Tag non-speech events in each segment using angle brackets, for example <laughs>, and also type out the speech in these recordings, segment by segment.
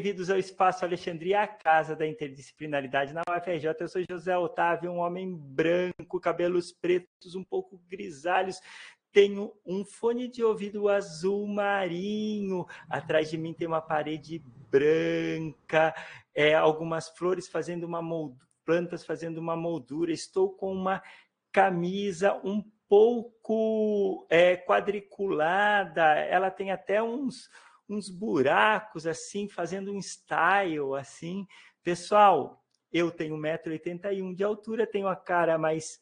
bem-vindos ao Espaço Alexandria, a casa da interdisciplinaridade na UFRJ. Eu sou José Otávio, um homem branco, cabelos pretos, um pouco grisalhos. Tenho um fone de ouvido azul marinho. Atrás de mim tem uma parede branca, é, algumas flores fazendo uma moldura, plantas fazendo uma moldura. Estou com uma camisa um pouco é, quadriculada. Ela tem até uns uns buracos assim, fazendo um style assim. Pessoal, eu tenho 1,81m de altura, tenho a cara mais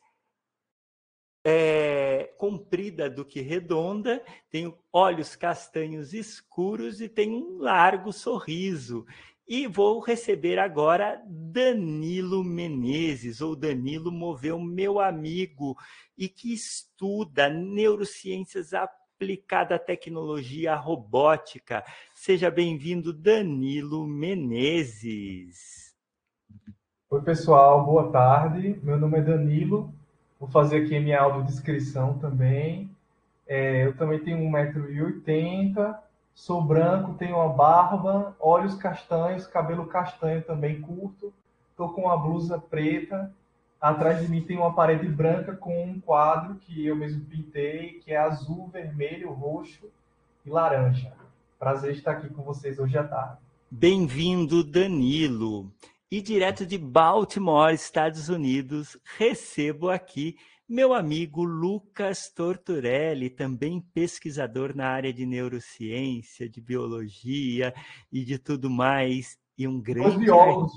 é, comprida do que redonda, tenho olhos castanhos escuros e tenho um largo sorriso. E vou receber agora Danilo Menezes, ou Danilo Moveu, meu amigo, e que estuda neurociências aplicadas aplicada à tecnologia robótica. Seja bem-vindo, Danilo Menezes. Oi, pessoal, boa tarde. Meu nome é Danilo. Vou fazer aqui a minha audiodescrição também. É, eu também tenho 1,80m, sou branco, tenho uma barba, olhos castanhos, cabelo castanho também curto. Estou com uma blusa preta Atrás de mim tem uma parede branca com um quadro que eu mesmo pintei, que é azul, vermelho, roxo e laranja. Prazer estar aqui com vocês hoje à tarde. Bem-vindo, Danilo. E direto de Baltimore, Estados Unidos, recebo aqui meu amigo Lucas Torturelli, também pesquisador na área de neurociência, de biologia e de tudo mais, e um grande. Os biólogos,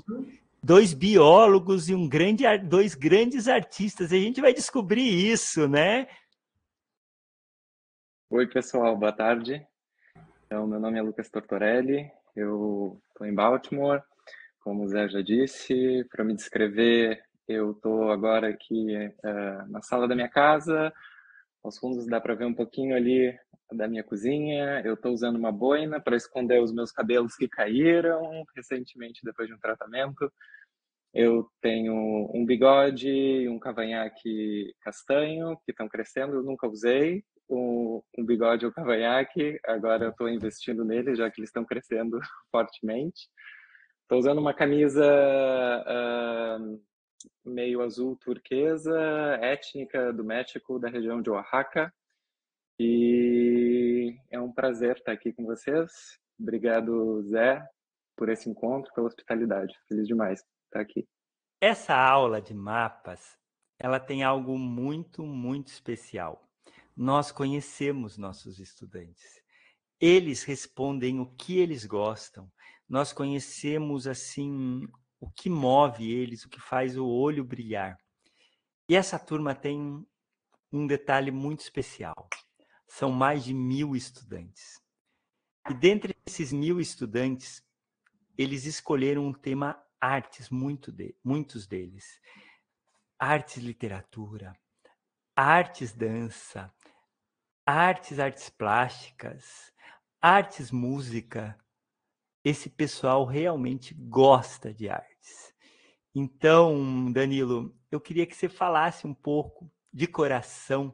dois biólogos e um grande, dois grandes artistas. A gente vai descobrir isso, né? Oi, pessoal, boa tarde. Então, meu nome é Lucas Tortorelli, eu estou em Baltimore, como o Zé já disse. Para me descrever, eu estou agora aqui uh, na sala da minha casa. Aos fundos dá para ver um pouquinho ali da minha cozinha. Eu estou usando uma boina para esconder os meus cabelos que caíram recentemente depois de um tratamento. Eu tenho um bigode e um cavanhaque castanho que estão crescendo. Eu nunca usei um, um bigode ou cavanhaque. Agora eu estou investindo neles, já que eles estão crescendo <laughs> fortemente. Estou usando uma camisa uh, meio azul turquesa, étnica do México, da região de Oaxaca. E é um prazer estar aqui com vocês. Obrigado, Zé, por esse encontro, pela hospitalidade. Feliz demais estar aqui. Essa aula de mapas, ela tem algo muito, muito especial. Nós conhecemos nossos estudantes. Eles respondem o que eles gostam. Nós conhecemos assim o que move eles, o que faz o olho brilhar. E essa turma tem um detalhe muito especial são mais de mil estudantes. E dentre esses mil estudantes, eles escolheram um tema artes, muito de, muitos deles. Artes literatura, artes dança, artes artes plásticas, artes música. Esse pessoal realmente gosta de artes. Então, Danilo, eu queria que você falasse um pouco de coração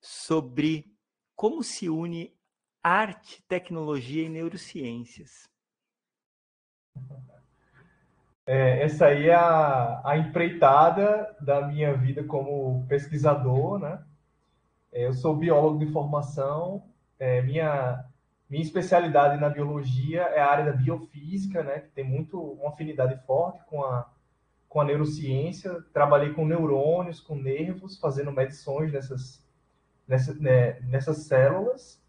sobre como se une arte, tecnologia e neurociências? É, essa aí é a, a empreitada da minha vida como pesquisador, né? É, eu sou biólogo de formação, é, minha, minha especialidade na biologia é a área da biofísica, né? Que tem muito, uma afinidade forte com a, com a neurociência. Trabalhei com neurônios, com nervos, fazendo medições dessas, nessa, né, nessas células.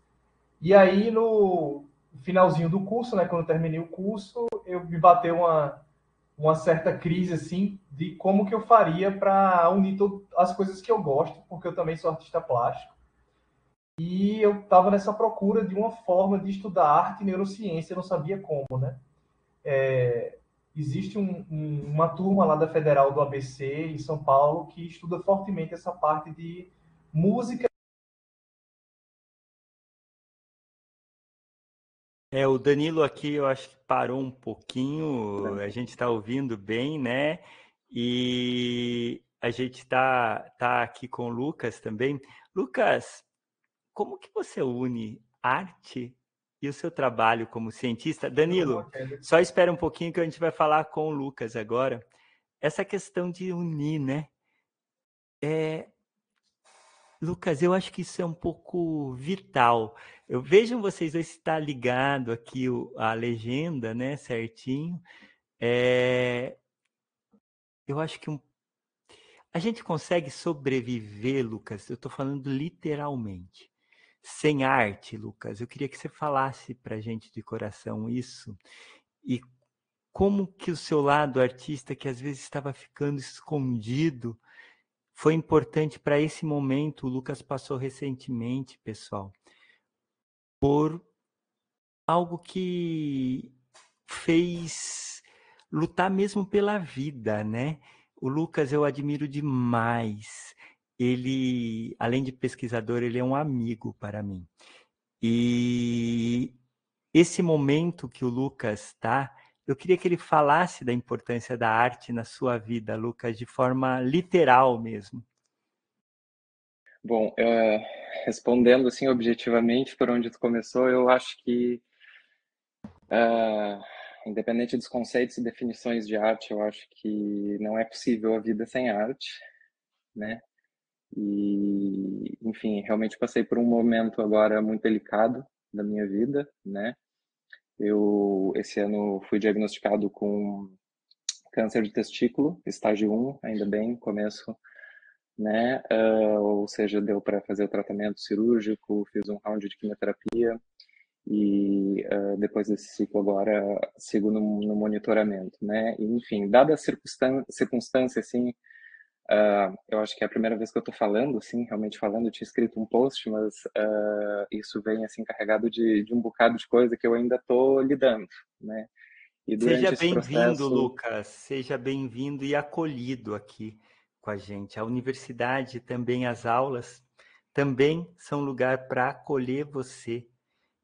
E aí, no finalzinho do curso, né, quando eu terminei o curso, eu me bateu uma, uma certa crise, assim, de como que eu faria para unir as coisas que eu gosto, porque eu também sou artista plástico. E eu estava nessa procura de uma forma de estudar arte e neurociência, eu não sabia como, né? É, existe um, um, uma turma lá da Federal do ABC, em São Paulo, que estuda fortemente essa parte de música É, o Danilo aqui eu acho que parou um pouquinho, a gente está ouvindo bem, né? E a gente está tá aqui com o Lucas também. Lucas, como que você une arte e o seu trabalho como cientista. Danilo, só espera um pouquinho que a gente vai falar com o Lucas agora. Essa questão de unir, né? É... Lucas, eu acho que isso é um pouco vital. Eu vejo vocês dois estar ligado aqui a legenda, né, certinho. É... Eu acho que um... a gente consegue sobreviver, Lucas. Eu estou falando literalmente sem arte, Lucas. Eu queria que você falasse para a gente de coração isso e como que o seu lado artista, que às vezes estava ficando escondido, foi importante para esse momento. O Lucas passou recentemente, pessoal, por algo que fez lutar mesmo pela vida, né? O Lucas eu admiro demais ele, além de pesquisador, ele é um amigo para mim. E esse momento que o Lucas está, eu queria que ele falasse da importância da arte na sua vida, Lucas, de forma literal mesmo. Bom, uh, respondendo assim objetivamente por onde tu começou, eu acho que uh, independente dos conceitos e definições de arte, eu acho que não é possível a vida sem arte, né? E, enfim, realmente passei por um momento agora muito delicado da minha vida, né? Eu, esse ano, fui diagnosticado com câncer de testículo, estágio 1, ainda bem, começo, né? Uh, ou seja, deu para fazer o tratamento cirúrgico, fiz um round de quimioterapia e uh, depois desse ciclo agora sigo no, no monitoramento, né? E, enfim, dada a circunstância, circunstância assim, Uh, eu acho que é a primeira vez que eu estou falando, assim, realmente falando. Eu tinha escrito um post, mas uh, isso vem assim carregado de, de, um bocado de coisa que eu ainda estou lidando, né? Seja bem-vindo, processo... Lucas. Seja bem-vindo e acolhido aqui com a gente. A universidade também as aulas também são lugar para acolher você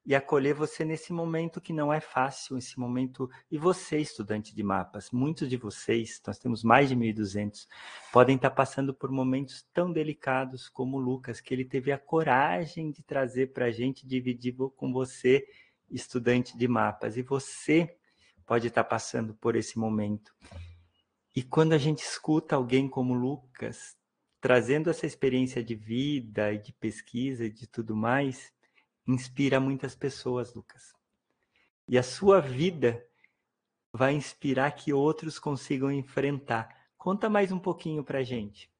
e acolher você nesse momento que não é fácil, esse momento. E você, estudante de mapas, muitos de vocês, nós temos mais de 1.200, podem estar passando por momentos tão delicados como o Lucas, que ele teve a coragem de trazer para a gente, dividir com você, estudante de mapas. E você pode estar passando por esse momento. E quando a gente escuta alguém como Lucas, trazendo essa experiência de vida e de pesquisa e de tudo mais, inspira muitas pessoas, Lucas. E a sua vida vai inspirar que outros consigam enfrentar. Conta mais um pouquinho para gente.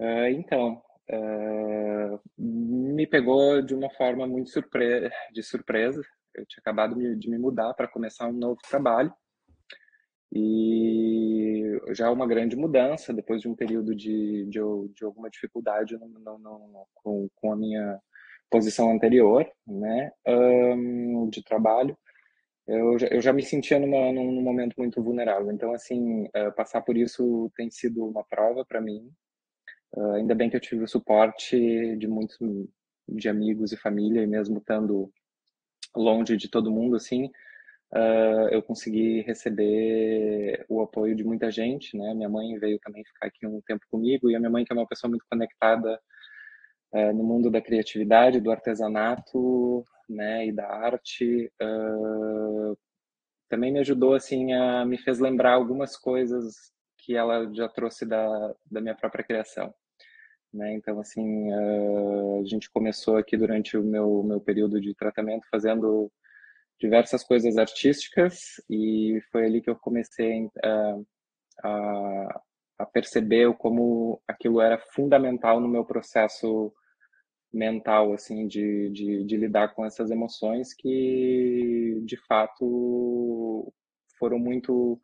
Uh, então, uh, me pegou de uma forma muito surpre de surpresa. Eu tinha acabado de me mudar para começar um novo trabalho e já uma grande mudança depois de um período de, de, de alguma dificuldade no, no, no, com, com a minha posição anterior, né, um, de trabalho, eu já, eu já me sentia numa, num, momento muito vulnerável. Então, assim, uh, passar por isso tem sido uma prova para mim. Uh, ainda bem que eu tive o suporte de muitos de amigos e família, e mesmo estando longe de todo mundo, assim, uh, eu consegui receber o apoio de muita gente, né? Minha mãe veio também ficar aqui um tempo comigo, e a minha mãe, que é uma pessoa muito conectada é, no mundo da criatividade, do artesanato, né, e da arte, uh, também me ajudou assim a me fez lembrar algumas coisas que ela já trouxe da, da minha própria criação. Né? Então, assim, uh, a gente começou aqui durante o meu, meu período de tratamento fazendo diversas coisas artísticas e foi ali que eu comecei a perceber como aquilo era fundamental no meu processo mental, assim, de, de, de, lidar com essas emoções que, de fato, foram muito,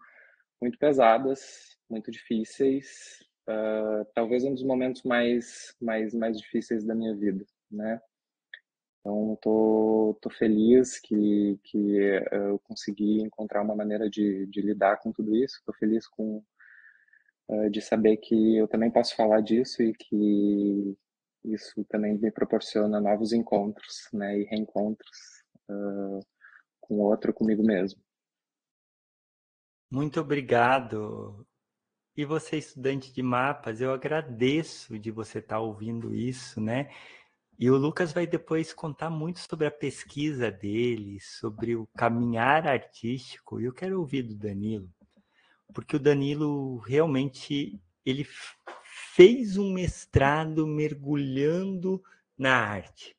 muito pesadas, muito difíceis, uh, talvez um dos momentos mais, mais, mais difíceis da minha vida, né? Então, tô, tô feliz que, que eu consegui encontrar uma maneira de, de lidar com tudo isso. Tô feliz com de saber que eu também posso falar disso e que isso também me proporciona novos encontros, né, e reencontros uh, com o outro, comigo mesmo. Muito obrigado. E você, estudante de mapas, eu agradeço de você estar ouvindo isso, né? E o Lucas vai depois contar muito sobre a pesquisa dele, sobre o caminhar artístico. E eu quero ouvir do Danilo, porque o Danilo realmente ele fez um mestrado mergulhando na arte.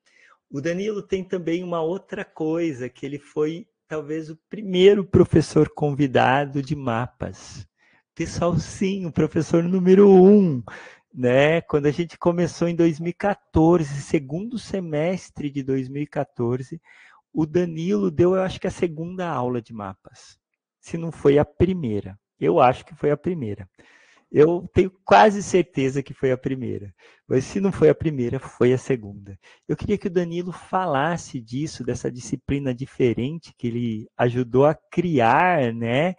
O Danilo tem também uma outra coisa, que ele foi talvez o primeiro professor convidado de mapas. Pessoal, sim, o professor número um, né? Quando a gente começou em 2014, segundo semestre de 2014, o Danilo deu, eu acho que a segunda aula de mapas. Se não foi a primeira. Eu acho que foi a primeira. Eu tenho quase certeza que foi a primeira. Mas se não foi a primeira, foi a segunda. Eu queria que o Danilo falasse disso, dessa disciplina diferente que ele ajudou a criar, né?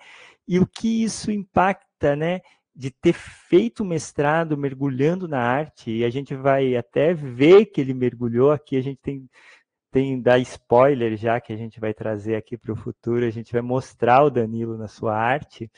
E o que isso impacta, né? De ter feito o mestrado mergulhando na arte, e a gente vai até ver que ele mergulhou aqui, a gente tem tem dar spoiler já que a gente vai trazer aqui para o futuro, a gente vai mostrar o Danilo na sua arte.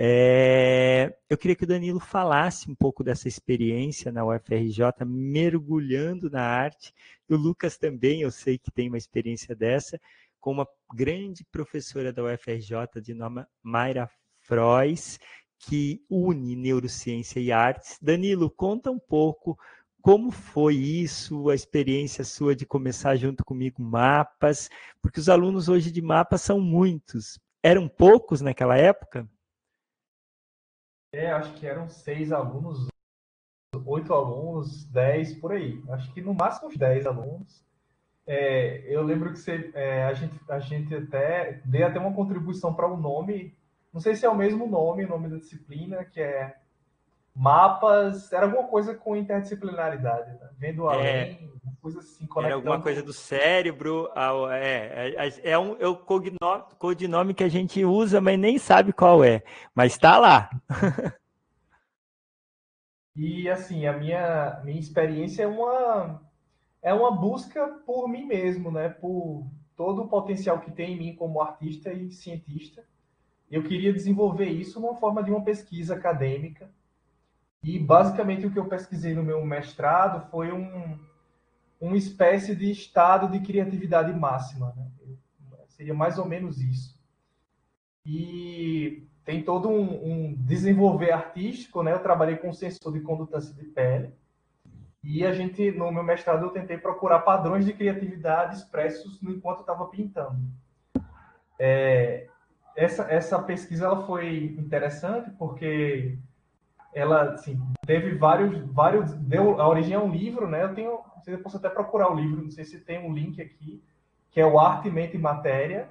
É, eu queria que o Danilo falasse um pouco dessa experiência na UFRJ, mergulhando na arte. E o Lucas também, eu sei que tem uma experiência dessa, com uma grande professora da UFRJ de nome Mayra Frois, que une neurociência e artes. Danilo, conta um pouco como foi isso, a experiência sua de começar junto comigo mapas, porque os alunos hoje de mapas são muitos. Eram poucos naquela época? É, acho que eram seis alunos, oito alunos, dez, por aí. Acho que no máximo uns dez alunos. É, eu lembro que você, é, a, gente, a gente até deu até uma contribuição para o um nome, não sei se é o mesmo nome, o nome da disciplina, que é mapas, era alguma coisa com interdisciplinaridade, né? vendo é. além, é, coisa assim, conectando. Era alguma coisa do cérebro, é, é, é, um, é o codinome, codinome que a gente usa, mas nem sabe qual é, mas está lá. <laughs> e assim, a minha, minha experiência é uma, é uma busca por mim mesmo, né? por todo o potencial que tem em mim como artista e cientista. Eu queria desenvolver isso numa forma de uma pesquisa acadêmica, e basicamente o que eu pesquisei no meu mestrado foi um, uma espécie de estado de criatividade máxima. Né? Seria mais ou menos isso. E tem todo um, um, desenvolver artístico, né? Eu trabalhei com sensor de condutância de pele. E a gente, no meu mestrado, eu tentei procurar padrões de criatividade expressos enquanto estava pintando. É, essa, essa pesquisa ela foi interessante porque ela assim, teve vários, vários, deu a origem a um livro, né? Eu tenho, você posso até procurar o livro, não sei se tem um link aqui, que é o Arte, Mente e Matéria.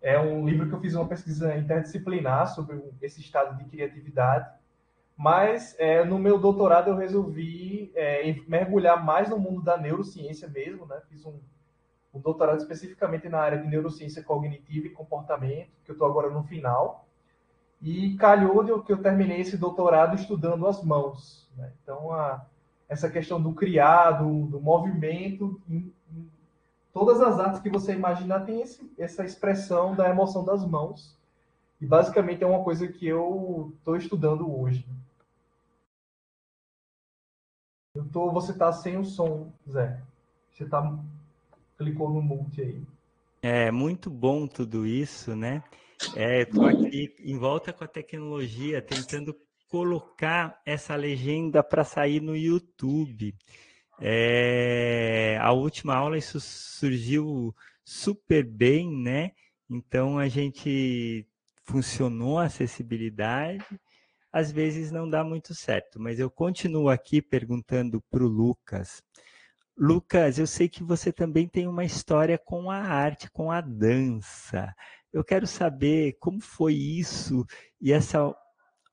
É um livro que eu fiz uma pesquisa interdisciplinar sobre esse estado de criatividade. Mas é, no meu doutorado eu resolvi é, mergulhar mais no mundo da neurociência mesmo, né? Fiz um, um doutorado especificamente na área de neurociência cognitiva e comportamento, que eu estou agora no final. E calhou de que eu terminei esse doutorado estudando as mãos. Né? Então, a, essa questão do criado, do movimento, em, em todas as artes que você imaginar tem esse, essa expressão da emoção das mãos. E basicamente é uma coisa que eu estou estudando hoje. Eu tô, você está sem o som, Zé. Você tá, clicou no mute aí. É muito bom tudo isso, né? É, estou aqui em volta com a tecnologia, tentando colocar essa legenda para sair no YouTube. É, a última aula isso surgiu super bem, né? Então a gente funcionou a acessibilidade. Às vezes não dá muito certo, mas eu continuo aqui perguntando para o Lucas. Lucas, eu sei que você também tem uma história com a arte, com a dança. Eu quero saber como foi isso e essa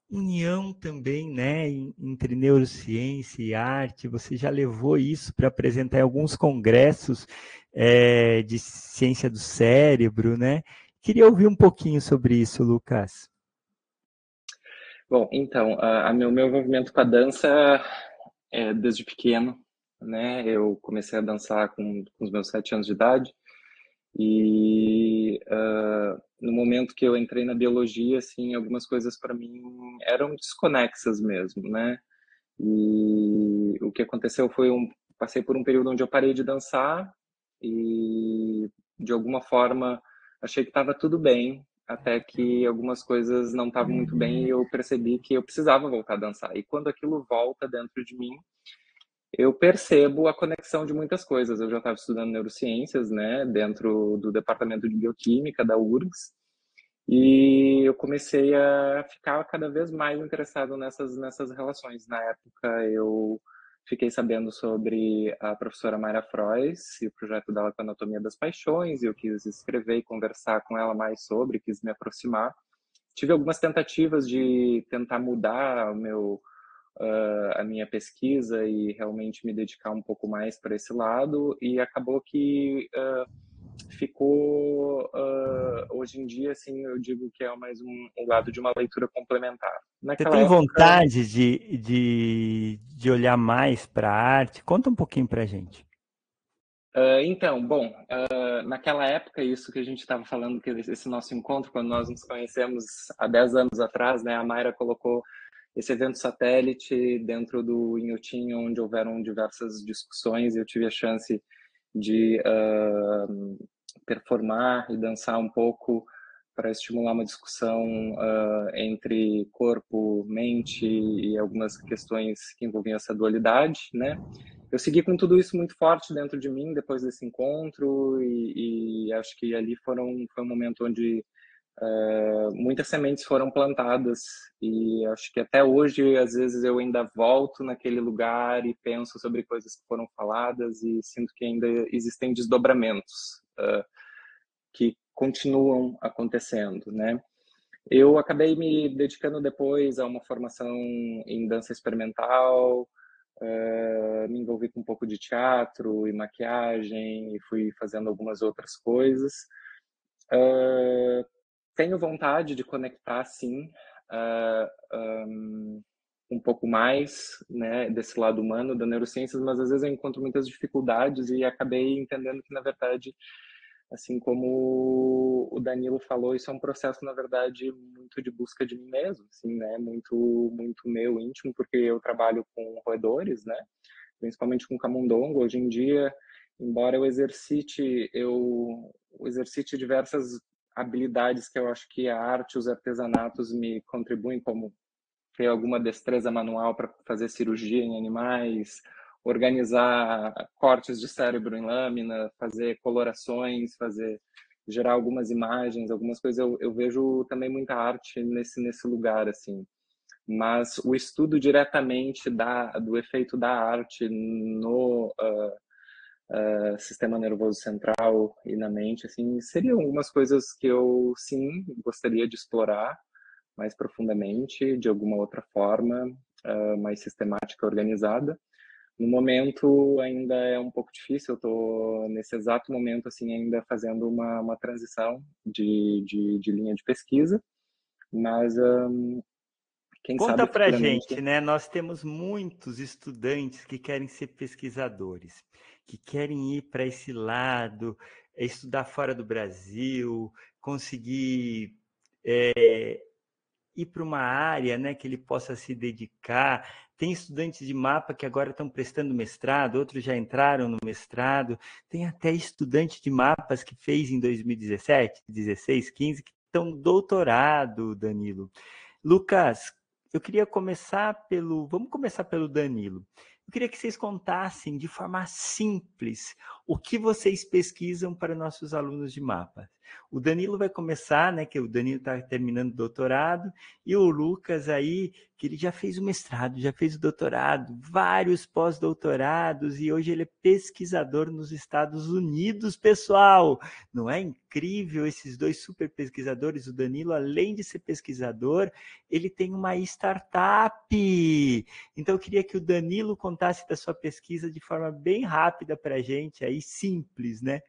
união também, né, entre neurociência e arte. Você já levou isso para apresentar em alguns congressos é, de ciência do cérebro, né? Queria ouvir um pouquinho sobre isso, Lucas. Bom, então, o meu, meu envolvimento com a dança é desde pequeno, né? Eu comecei a dançar com, com os meus sete anos de idade. E uh, no momento que eu entrei na biologia, assim, algumas coisas para mim eram desconexas mesmo, né? E o que aconteceu foi um passei por um período onde eu parei de dançar e de alguma forma achei que estava tudo bem, até que algumas coisas não estavam muito bem e eu percebi que eu precisava voltar a dançar. E quando aquilo volta dentro de mim, eu percebo a conexão de muitas coisas. Eu já estava estudando neurociências, né, dentro do departamento de bioquímica da URGS, e eu comecei a ficar cada vez mais interessado nessas nessas relações. Na época eu fiquei sabendo sobre a professora Mayra Frois e o projeto dela com a Anatomia das Paixões, e eu quis escrever e conversar com ela mais sobre, quis me aproximar. Tive algumas tentativas de tentar mudar o meu, uh, a minha pesquisa e realmente me dedicar um pouco mais para esse lado, e acabou que uh, ficou uh, hoje em dia assim eu digo que é mais um, um lado de uma leitura complementar. Naquela você tem época... vontade de, de, de olhar mais para a arte? Conta um pouquinho para a gente. Uh, então bom uh, naquela época isso que a gente estava falando que esse nosso encontro quando nós nos conhecemos há 10 anos atrás né a Mayra colocou esse evento satélite dentro do Inhotim, onde houveram diversas discussões eu tive a chance de uh, performar e dançar um pouco para estimular uma discussão uh, entre corpo, mente e algumas questões que envolviam essa dualidade, né? Eu segui com tudo isso muito forte dentro de mim depois desse encontro e, e acho que ali foram foi um momento onde uh, muitas sementes foram plantadas e acho que até hoje às vezes eu ainda volto naquele lugar e penso sobre coisas que foram faladas e sinto que ainda existem desdobramentos uh, que continuam acontecendo, né? Eu acabei me dedicando depois a uma formação em dança experimental, uh, me envolvi com um pouco de teatro e maquiagem e fui fazendo algumas outras coisas. Uh, tenho vontade de conectar, sim, uh, um, um pouco mais né, desse lado humano da neurociências, mas às vezes eu encontro muitas dificuldades e acabei entendendo que, na verdade, assim como o Danilo falou, isso é um processo, na verdade, muito de busca de mim mesmo, assim, né, muito, muito meu, íntimo, porque eu trabalho com roedores, né, principalmente com camundongo. Hoje em dia, embora eu exercite, eu exercite diversas habilidades que eu acho que a arte, os artesanatos me contribuem, como ter alguma destreza manual para fazer cirurgia em animais, organizar cortes de cérebro em lâmina, fazer colorações, fazer gerar algumas imagens, algumas coisas. Eu, eu vejo também muita arte nesse nesse lugar assim. Mas o estudo diretamente da, do efeito da arte no uh, uh, sistema nervoso central e na mente, assim, seriam algumas coisas que eu sim gostaria de explorar mais profundamente, de alguma outra forma, uh, mais sistemática, organizada. No momento ainda é um pouco difícil, eu estou nesse exato momento assim ainda fazendo uma, uma transição de, de, de linha de pesquisa, mas um, quem Conta sabe para gente, né? Nós temos muitos estudantes que querem ser pesquisadores, que querem ir para esse lado, estudar fora do Brasil, conseguir é, ir para uma área né, que ele possa se dedicar. Tem estudantes de mapa que agora estão prestando mestrado, outros já entraram no mestrado. Tem até estudante de mapas que fez em 2017, 16, 15, que estão doutorado, Danilo. Lucas, eu queria começar pelo. Vamos começar pelo Danilo. Eu queria que vocês contassem de forma simples o que vocês pesquisam para nossos alunos de mapas. O Danilo vai começar, né? Que o Danilo está terminando o doutorado, e o Lucas aí, que ele já fez o mestrado, já fez o doutorado, vários pós-doutorados, e hoje ele é pesquisador nos Estados Unidos, pessoal. Não é incrível esses dois super pesquisadores? O Danilo, além de ser pesquisador, ele tem uma startup. Então eu queria que o Danilo contasse da sua pesquisa de forma bem rápida para a gente, aí simples, né?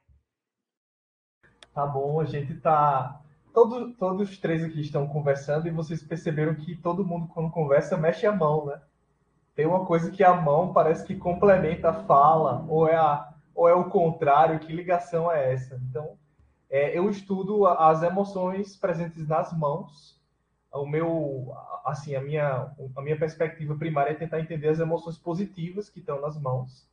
Tá bom, a gente tá. Todos, todos os três aqui estão conversando e vocês perceberam que todo mundo, quando conversa, mexe a mão, né? Tem uma coisa que a mão parece que complementa a fala, ou é, a, ou é o contrário, que ligação é essa? Então, é, eu estudo as emoções presentes nas mãos. O meu, assim, a minha, a minha perspectiva primária é tentar entender as emoções positivas que estão nas mãos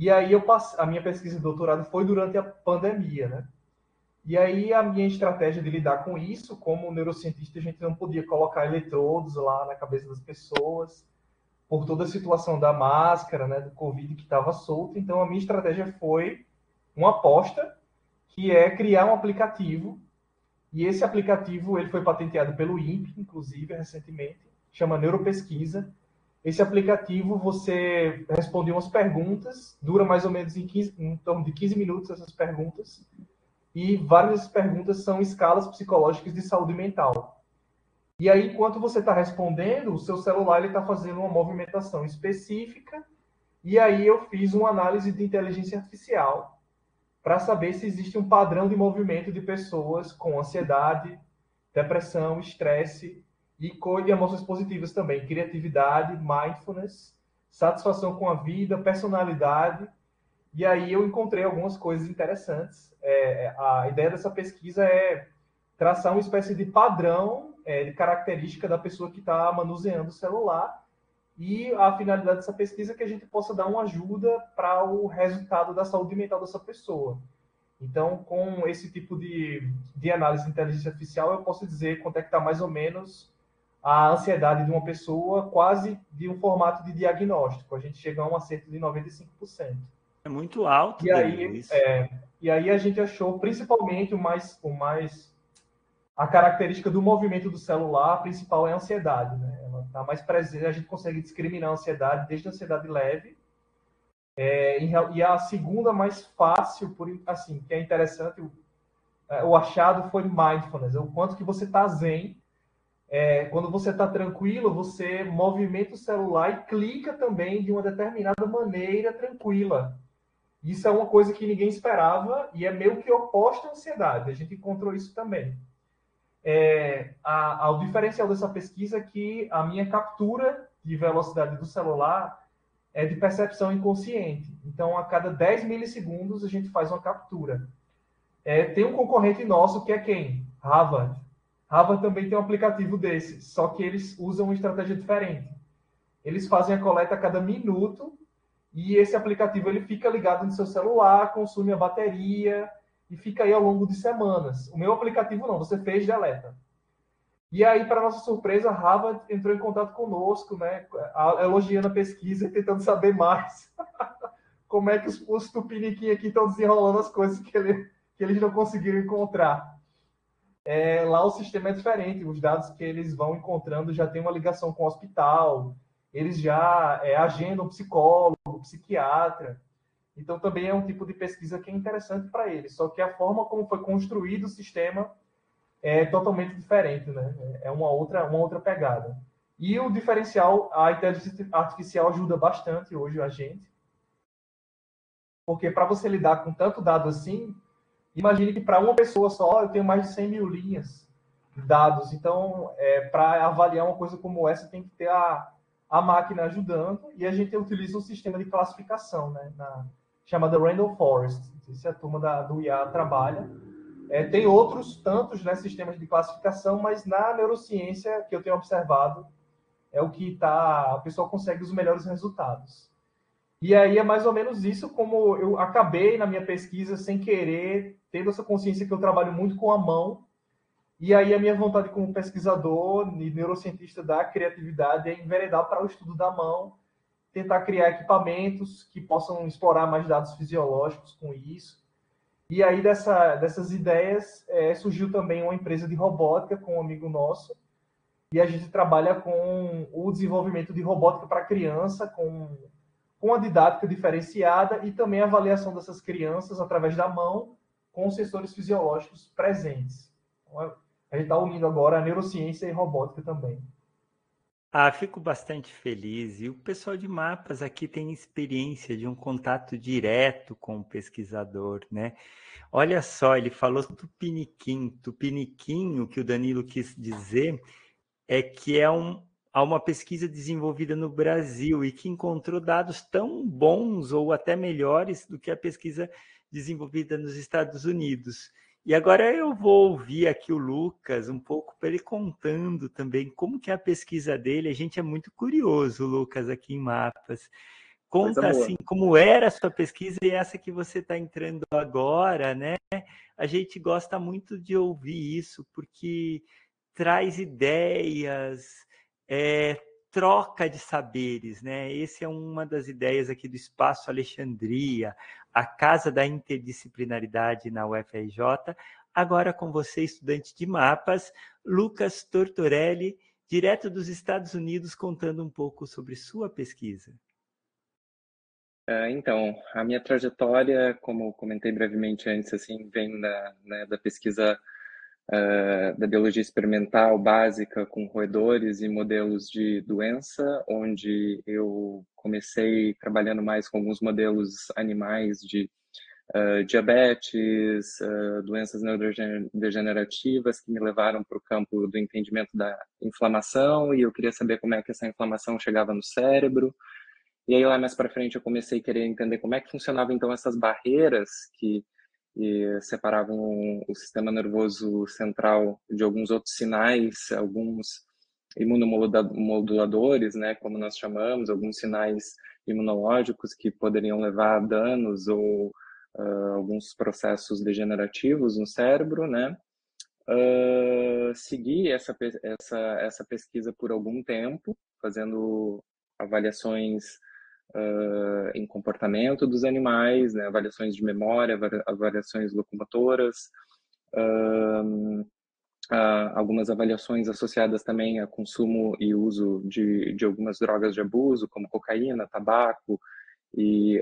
E aí eu passe... a minha pesquisa de doutorado foi durante a pandemia, né? E aí a minha estratégia de lidar com isso, como neurocientista, a gente não podia colocar eletrodos lá na cabeça das pessoas, por toda a situação da máscara, né, do Covid que estava solto. Então a minha estratégia foi uma aposta, que é criar um aplicativo. E esse aplicativo ele foi patenteado pelo INPE, inclusive, recentemente, chama Neuropesquisa. Esse aplicativo você responde umas perguntas, dura mais ou menos em, 15, em torno de 15 minutos essas perguntas e várias perguntas são escalas psicológicas de saúde mental. E aí, enquanto você está respondendo, o seu celular está fazendo uma movimentação específica, e aí eu fiz uma análise de inteligência artificial para saber se existe um padrão de movimento de pessoas com ansiedade, depressão, estresse e com emoções positivas também, criatividade, mindfulness, satisfação com a vida, personalidade e aí eu encontrei algumas coisas interessantes. É, é, a ideia dessa pesquisa é traçar uma espécie de padrão é, de característica da pessoa que está manuseando o celular e a finalidade dessa pesquisa é que a gente possa dar uma ajuda para o resultado da saúde mental dessa pessoa. Então, com esse tipo de, de análise de inteligência artificial, eu posso dizer quanto é que está mais ou menos a ansiedade de uma pessoa, quase de um formato de diagnóstico. A gente chega a um acerto de 95%. É muito alto. E aí, é, e aí a gente achou principalmente o mais, o mais a característica do movimento do celular principal é a ansiedade, né? Ela está mais presente, a gente consegue discriminar a ansiedade desde a ansiedade leve é, e a segunda mais fácil, por assim, que é interessante, o, é, o achado foi mindfulness, o quanto que você está zen. É, quando você está tranquilo, você movimenta o celular e clica também de uma determinada maneira tranquila. Isso é uma coisa que ninguém esperava e é meio que oposta à ansiedade. A gente encontrou isso também. É, a, diferencial dessa pesquisa é que a minha captura de velocidade do celular é de percepção inconsciente. Então, a cada 10 milissegundos, a gente faz uma captura. É, tem um concorrente nosso que é quem? Harvard. Harvard também tem um aplicativo desse, só que eles usam uma estratégia diferente. Eles fazem a coleta a cada minuto e esse aplicativo ele fica ligado no seu celular, consome a bateria e fica aí ao longo de semanas. O meu aplicativo não, você fez deleta. E aí, para nossa surpresa, a Harvard entrou em contato conosco, né, elogiando a pesquisa e tentando saber mais <laughs> como é que os, os tupiniquim aqui estão desenrolando as coisas que, ele, que eles não conseguiram encontrar. É, lá o sistema é diferente, os dados que eles vão encontrando já tem uma ligação com o hospital, eles já é, agendam psicólogo, psiquiatra. Então, também é um tipo de pesquisa que é interessante para eles. Só que a forma como foi construído o sistema é totalmente diferente, né? É uma outra, uma outra pegada. E o diferencial, a inteligência artificial ajuda bastante hoje a gente. Porque para você lidar com tanto dado assim, imagine que para uma pessoa só eu tenho mais de 100 mil linhas de dados. Então, é, para avaliar uma coisa como essa, tem que ter a, a máquina ajudando e a gente utiliza um sistema de classificação, né, na, chamada Randall Forest. Isso a turma da, do IA trabalha. É, tem outros tantos né, sistemas de classificação, mas na neurociência que eu tenho observado é o que tá, a pessoa consegue os melhores resultados. E aí é mais ou menos isso como eu acabei na minha pesquisa sem querer, tendo essa consciência que eu trabalho muito com a mão e aí a minha vontade como pesquisador e neurocientista da criatividade é enveredar para o estudo da mão, tentar criar equipamentos que possam explorar mais dados fisiológicos com isso. E aí dessa, dessas ideias é, surgiu também uma empresa de robótica com um amigo nosso, e a gente trabalha com o desenvolvimento de robótica para criança, com, com a didática diferenciada e também a avaliação dessas crianças através da mão com sensores fisiológicos presentes. Então, é a gente está unindo agora a neurociência e robótica também. Ah, fico bastante feliz. E o pessoal de mapas aqui tem experiência de um contato direto com o pesquisador, né? Olha só, ele falou tupiniquim. Tupiniquim, o que o Danilo quis dizer é que é um, há uma pesquisa desenvolvida no Brasil e que encontrou dados tão bons ou até melhores do que a pesquisa desenvolvida nos Estados Unidos. E agora eu vou ouvir aqui o Lucas um pouco para ele contando também como que é a pesquisa dele. A gente é muito curioso, Lucas, aqui em Mapas. Conta assim como era a sua pesquisa e essa que você está entrando agora, né? A gente gosta muito de ouvir isso porque traz ideias, é, troca de saberes, né? Essa é uma das ideias aqui do Espaço Alexandria, a Casa da Interdisciplinaridade na UFRJ. Agora com você, estudante de mapas, Lucas Tortorelli, direto dos Estados Unidos, contando um pouco sobre sua pesquisa. É, então, a minha trajetória, como comentei brevemente antes, assim, vem da, né, da pesquisa uh, da biologia experimental básica com roedores e modelos de doença, onde eu comecei trabalhando mais com alguns modelos animais de uh, diabetes, uh, doenças neurodegenerativas que me levaram para o campo do entendimento da inflamação e eu queria saber como é que essa inflamação chegava no cérebro. E aí lá mais para frente eu comecei a querer entender como é que funcionavam então essas barreiras que separavam o sistema nervoso central de alguns outros sinais, alguns imunomoduladores, né, como nós chamamos, alguns sinais imunológicos que poderiam levar a danos ou uh, alguns processos degenerativos no cérebro, né? Uh, segui essa, essa, essa pesquisa por algum tempo, fazendo avaliações uh, em comportamento dos animais, né? avaliações de memória, avaliações locomotoras, uh, algumas avaliações associadas também a consumo e uso de, de algumas drogas de abuso, como cocaína, tabaco e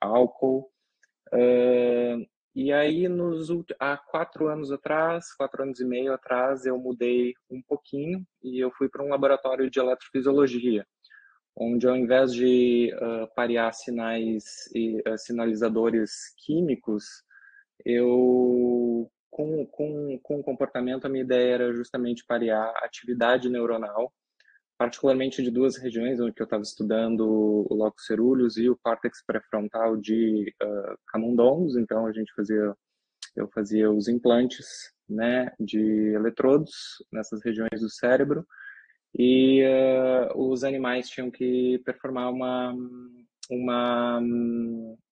álcool. Uh, e aí, nos, há quatro anos atrás, quatro anos e meio atrás, eu mudei um pouquinho e eu fui para um laboratório de eletrofisiologia, onde ao invés de uh, parear sinais e uh, sinalizadores químicos, eu, com, com, com o comportamento, a minha ideia era justamente parear atividade neuronal particularmente de duas regiões onde eu estava estudando o locus ceruleus e o córtex pré-frontal de uh, camundongos, então a gente fazia eu fazia os implantes, né, de eletrodos nessas regiões do cérebro e uh, os animais tinham que performar uma uma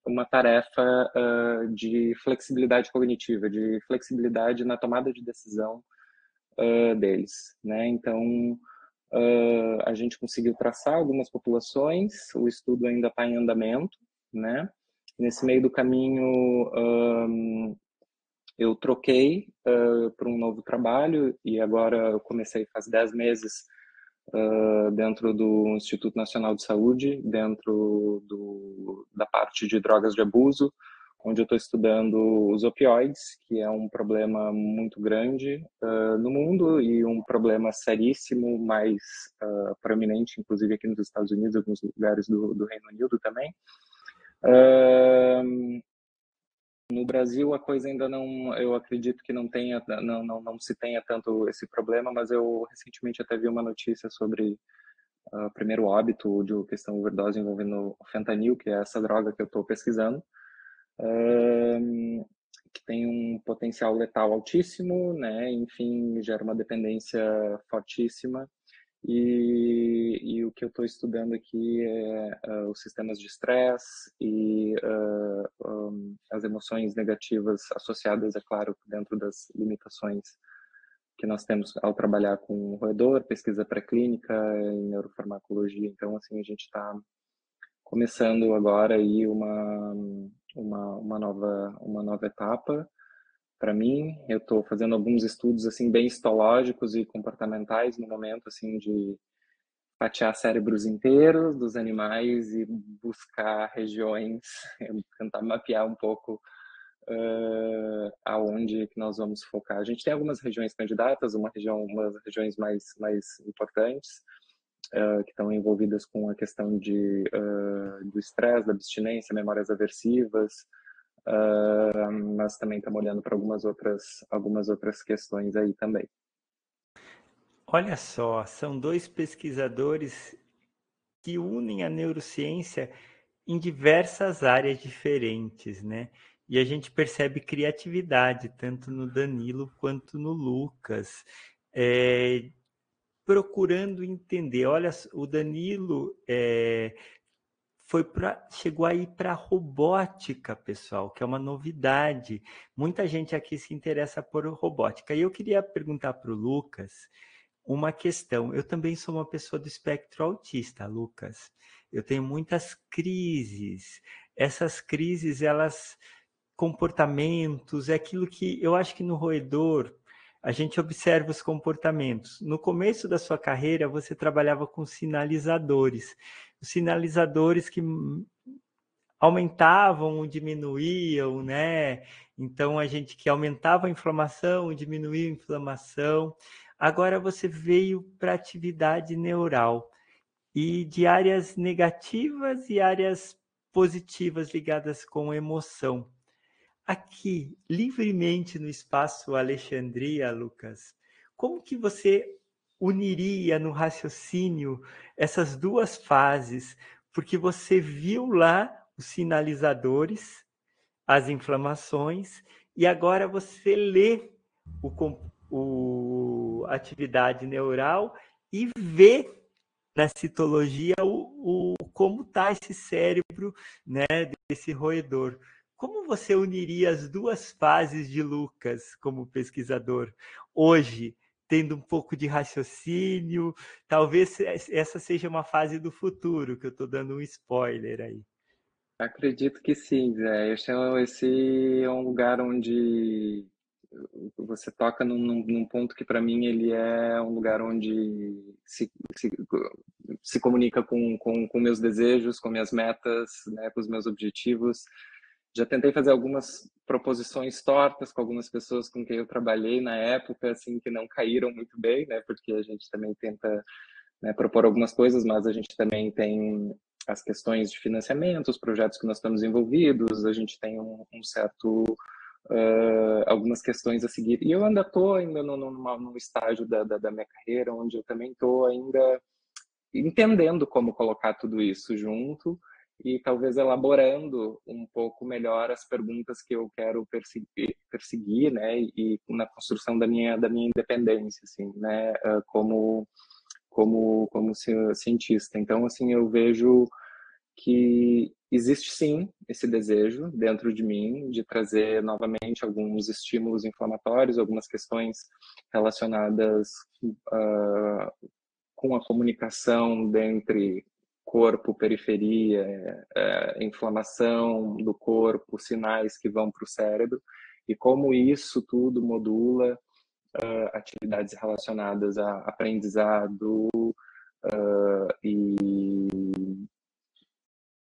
uma tarefa uh, de flexibilidade cognitiva, de flexibilidade na tomada de decisão deles, né? Então Uh, a gente conseguiu traçar algumas populações, o estudo ainda está em andamento, né? Nesse meio do caminho, um, eu troquei uh, para um novo trabalho e agora eu comecei faz 10 meses uh, dentro do Instituto Nacional de Saúde, dentro do, da parte de drogas de abuso, onde eu estou estudando os opioides, que é um problema muito grande uh, no mundo e um problema seríssimo, mais uh, prominente, inclusive aqui nos Estados Unidos, alguns lugares do, do Reino Unido também. Uh, no Brasil a coisa ainda não, eu acredito que não tenha, não, não, não se tenha tanto esse problema, mas eu recentemente até vi uma notícia sobre o primeiro óbito de questão overdose envolvendo fentanil, que é essa droga que eu estou pesquisando que tem um potencial letal altíssimo, né? Enfim, gera uma dependência fortíssima. E, e o que eu estou estudando aqui é uh, os sistemas de estresse e uh, ah, um, as emoções negativas associadas, é claro, dentro das limitações que nós temos ao trabalhar com roedor, pesquisa pré-clínica em neurofarmacologia. Então, assim, a gente está começando agora aí uma uma, uma, nova, uma nova etapa para mim. Eu estou fazendo alguns estudos assim bem histológicos e comportamentais no momento assim de fatiar cérebros inteiros dos animais e buscar regiões, <laughs> tentar mapear um pouco uh, aonde que nós vamos focar. A gente tem algumas regiões candidatas, uma região, umas regiões mais mais importantes uh, que estão envolvidas com a questão de, uh, do estresse, da abstinência, memórias aversivas, uh, mas também estamos olhando para algumas outras, algumas outras questões aí também. Olha só, são dois pesquisadores que unem a neurociência em diversas áreas diferentes, né? E a gente percebe criatividade tanto no Danilo quanto no Lucas. É, procurando entender. Olha, o Danilo é, foi para chegou aí para robótica, pessoal, que é uma novidade. Muita gente aqui se interessa por robótica. E eu queria perguntar para o Lucas uma questão. Eu também sou uma pessoa do espectro autista, Lucas. Eu tenho muitas crises. Essas crises, elas comportamentos, é aquilo que eu acho que no roedor a gente observa os comportamentos. No começo da sua carreira, você trabalhava com sinalizadores sinalizadores que aumentavam, diminuíam, né? Então a gente que aumentava a inflamação, diminuía a inflamação. Agora você veio para atividade neural e de áreas negativas e áreas positivas ligadas com emoção. Aqui, livremente no espaço Alexandria, Lucas, como que você uniria no raciocínio essas duas fases, porque você viu lá os sinalizadores, as inflamações, e agora você lê o, o atividade neural e vê na citologia o, o como está esse cérebro né, desse roedor. Como você uniria as duas fases de Lucas como pesquisador hoje? Tendo um pouco de raciocínio. Talvez essa seja uma fase do futuro, que eu estou dando um spoiler aí. Acredito que sim, Zé. Esse é, esse é um lugar onde você toca num, num ponto que para mim ele é um lugar onde se, se, se comunica com, com, com meus desejos, com minhas metas, né, com os meus objetivos já tentei fazer algumas proposições tortas com algumas pessoas com quem eu trabalhei na época, assim, que não caíram muito bem, né? Porque a gente também tenta né, propor algumas coisas, mas a gente também tem as questões de financiamento, os projetos que nós estamos envolvidos, a gente tem um, um certo uh, algumas questões a seguir. E eu ainda estou ainda no, no, no estágio da, da, da, minha carreira onde eu também estou ainda entendendo como colocar tudo isso junto e talvez elaborando um pouco melhor as perguntas que eu quero perseguir, perseguir né, e, na construção da minha da minha independência, assim, né, ah, como como como cientista. Então, assim, eu vejo que existe sim esse desejo dentro de mim de trazer novamente alguns estímulos inflamatórios, algumas questões relacionadas uh, com a comunicação dentre corpo, periferia, é, é, inflamação do corpo, sinais que vão para o cérebro, e como isso tudo modula uh, atividades relacionadas a aprendizado uh, e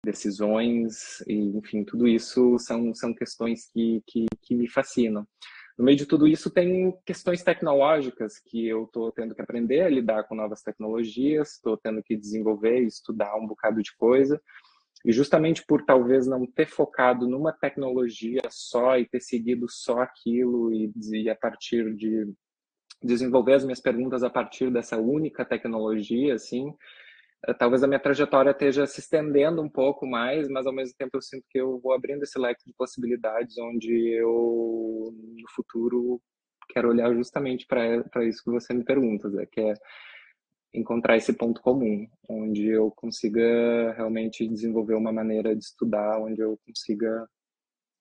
decisões, e, enfim, tudo isso são, são questões que, que, que me fascinam. No meio de tudo isso, tem questões tecnológicas que eu estou tendo que aprender a lidar com novas tecnologias, estou tendo que desenvolver e estudar um bocado de coisa. E justamente por talvez não ter focado numa tecnologia só e ter seguido só aquilo e, e a partir de desenvolver as minhas perguntas a partir dessa única tecnologia, assim, talvez a minha trajetória esteja se estendendo um pouco mais, mas ao mesmo tempo eu sinto que eu vou abrindo esse leque de possibilidades onde eu, no futuro, quero olhar justamente para isso que você me pergunta, Zé, que é encontrar esse ponto comum, onde eu consiga realmente desenvolver uma maneira de estudar, onde eu consiga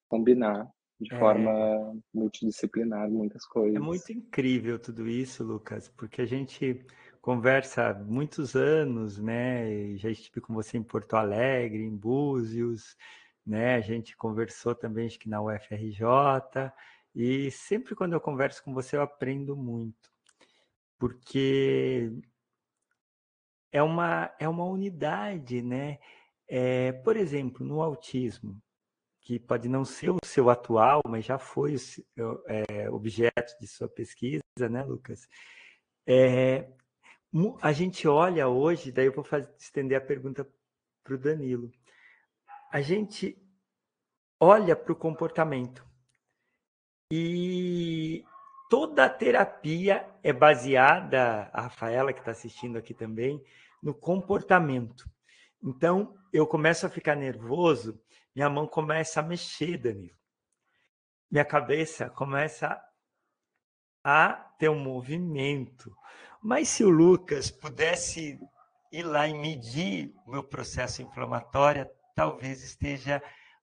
combinar de é. forma multidisciplinar muitas é coisas. É muito incrível tudo isso, Lucas, porque a gente conversa há muitos anos, né? Já estive com você em Porto Alegre, em Búzios, né? A gente conversou também acho que na UFRJ e sempre quando eu converso com você eu aprendo muito, porque é uma é uma unidade, né? É, por exemplo, no autismo, que pode não ser o seu atual, mas já foi o, é, objeto de sua pesquisa, né, Lucas? É, a gente olha hoje, daí eu vou fazer, estender a pergunta para o Danilo. A gente olha para o comportamento e toda a terapia é baseada, a Rafaela que está assistindo aqui também, no comportamento. Então, eu começo a ficar nervoso, minha mão começa a mexer, Danilo. Minha cabeça começa a ter um movimento. Mas se o Lucas pudesse ir lá e medir o meu processo inflamatório, talvez esteja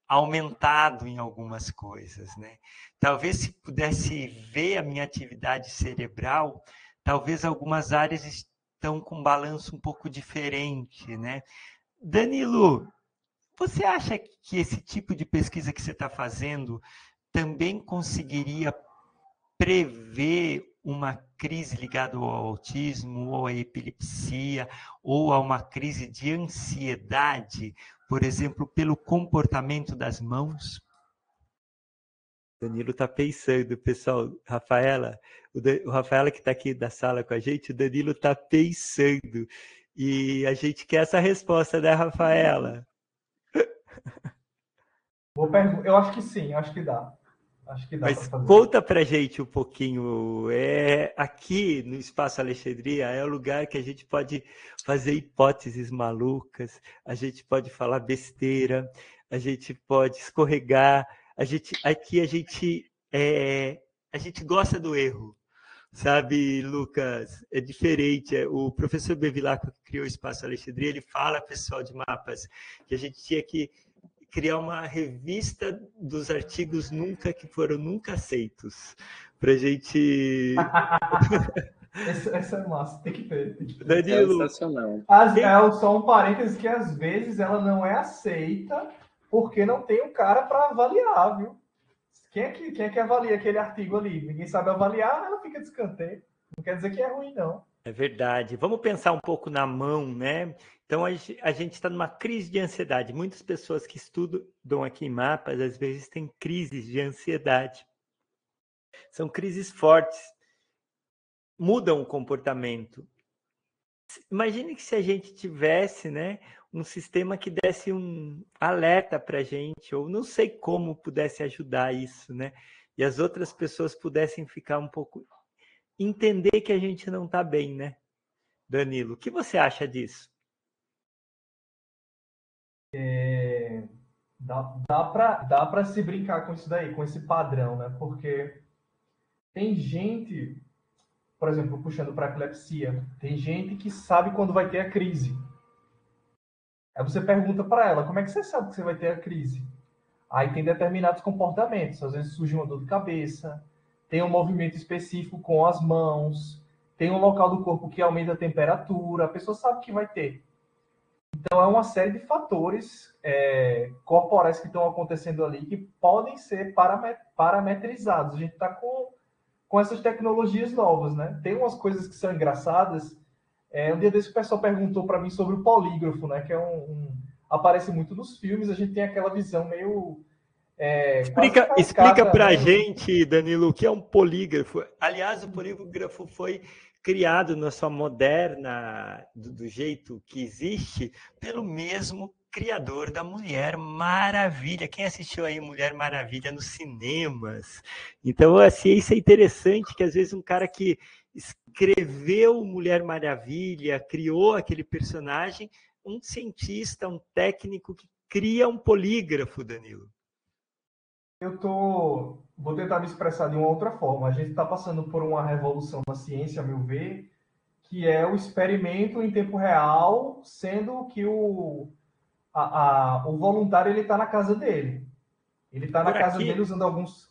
aumentado em algumas coisas, né? Talvez se pudesse ver a minha atividade cerebral, talvez algumas áreas estão com um balanço um pouco diferente, né? Danilo, você acha que esse tipo de pesquisa que você está fazendo também conseguiria prever uma crise ligada ao autismo, ou à epilepsia, ou a uma crise de ansiedade, por exemplo, pelo comportamento das mãos? Danilo está pensando, pessoal. Rafaela, o, o Rafaela que está aqui da sala com a gente, o Danilo está pensando. E a gente quer essa resposta, né, Rafaela? Eu acho que sim, acho que dá. Acho que dá Mas pra conta pra gente um pouquinho. É, aqui no Espaço Alexandria é o lugar que a gente pode fazer hipóteses malucas, a gente pode falar besteira, a gente pode escorregar. A gente, aqui a gente, é, a gente gosta do erro. Sabe, Lucas, é diferente. O professor Bevilacqua, que criou o Espaço Alexandria, ele fala, pessoal de mapas, que a gente tinha que criar uma revista dos artigos nunca que foram nunca aceitos para gente <laughs> essa, essa, é massa, tem que ver. Tem que ver. Danilo, é sensacional. As, é só um parênteses que às vezes ela não é aceita porque não tem um cara para avaliar, viu? Quem é, que, quem é que avalia aquele artigo ali? Ninguém sabe avaliar, ela fica descanteio. Não quer dizer que é ruim, não. É verdade. Vamos pensar um pouco na mão, né? Então, a gente está numa crise de ansiedade. Muitas pessoas que estudam aqui em mapas, às vezes, têm crises de ansiedade. São crises fortes, mudam o comportamento. Imagine que se a gente tivesse né, um sistema que desse um alerta para a gente, ou não sei como pudesse ajudar isso, né? E as outras pessoas pudessem ficar um pouco. Entender que a gente não está bem, né? Danilo, o que você acha disso? É, dá dá para dá pra se brincar com isso daí, com esse padrão, né? Porque tem gente, por exemplo, puxando para epilepsia, tem gente que sabe quando vai ter a crise. Aí você pergunta para ela, como é que você sabe que você vai ter a crise? Aí tem determinados comportamentos, às vezes surge uma dor de cabeça, tem um movimento específico com as mãos, tem um local do corpo que aumenta a temperatura, a pessoa sabe que vai ter. Então, é uma série de fatores é, corporais que estão acontecendo ali que podem ser parametrizados. A gente está com, com essas tecnologias novas, né? Tem umas coisas que são engraçadas. É, um dia desse o pessoal perguntou para mim sobre o polígrafo, né? Que é um, um, aparece muito nos filmes. A gente tem aquela visão meio é, explica explica para a né? gente, Danilo, o que é um polígrafo. Aliás, o polígrafo foi criado na sua moderna, do, do jeito que existe, pelo mesmo criador da Mulher Maravilha. Quem assistiu aí Mulher Maravilha nos cinemas? Então, assim, isso é interessante que às vezes um cara que escreveu Mulher Maravilha, criou aquele personagem, um cientista, um técnico que cria um polígrafo, Danilo. Eu tô, vou tentar me expressar de uma outra forma. A gente está passando por uma revolução na ciência, a meu ver, que é o experimento em tempo real, sendo que o, a, a, o voluntário ele está na casa dele. Ele está na casa dele usando alguns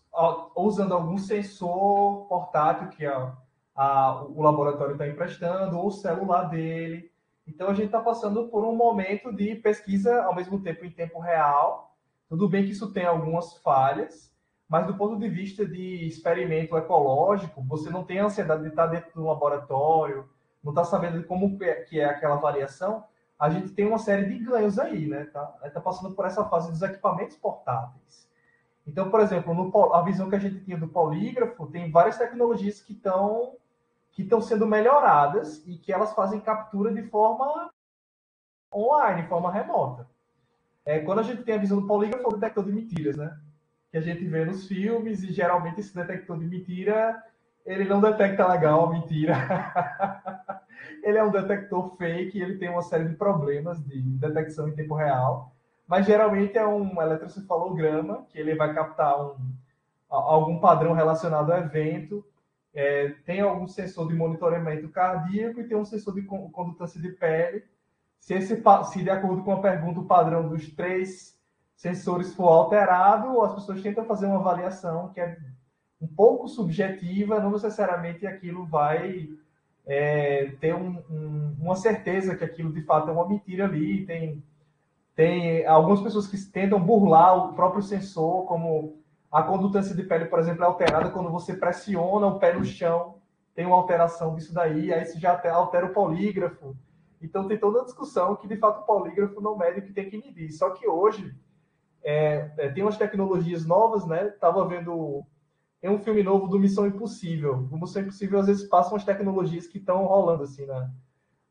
usando algum sensor portátil que a, a, o laboratório está emprestando, ou o celular dele. Então a gente está passando por um momento de pesquisa ao mesmo tempo em tempo real tudo bem que isso tem algumas falhas, mas do ponto de vista de experimento ecológico, você não tem a ansiedade de estar dentro do laboratório, não está sabendo como é, que é aquela variação. A gente tem uma série de ganhos aí, né? Tá, está passando por essa fase dos equipamentos portáteis. Então, por exemplo, no, a visão que a gente tinha do polígrafo, tem várias tecnologias que estão que estão sendo melhoradas e que elas fazem captura de forma online, de forma remota. É, quando a gente tem a visão do polígrafo, é o detector de mentiras, né? Que a gente vê nos filmes e geralmente esse detector de mentira ele não detecta legal a mentira. <laughs> ele é um detector fake, ele tem uma série de problemas de detecção em tempo real, mas geralmente é um eletrocefalograma que ele vai captar um, algum padrão relacionado ao evento. É, tem algum sensor de monitoramento cardíaco e tem um sensor de condutância de pele Se, esse, se de acordo com a pergunta, o padrão dos três sensores for alterado, as pessoas tentam fazer uma avaliação que é um pouco subjetiva, não necessariamente aquilo vai é, ter um, um, uma certeza que aquilo de fato é uma mentira ali. Tem, tem algumas pessoas que tentam burlar o próprio sensor, como a condutância de pele, por exemplo, é alterada quando você pressiona o pé no chão, tem uma alteração disso daí, aí você já altera o polígrafo. Então tem toda a discussão que de fato o polígrafo não mede o que tem que medir. Só que hoje é, é, tem umas tecnologias novas, né? Tava vendo em um filme novo do Missão Impossível. O Missão Impossível às vezes passam as tecnologias que estão rolando assim na,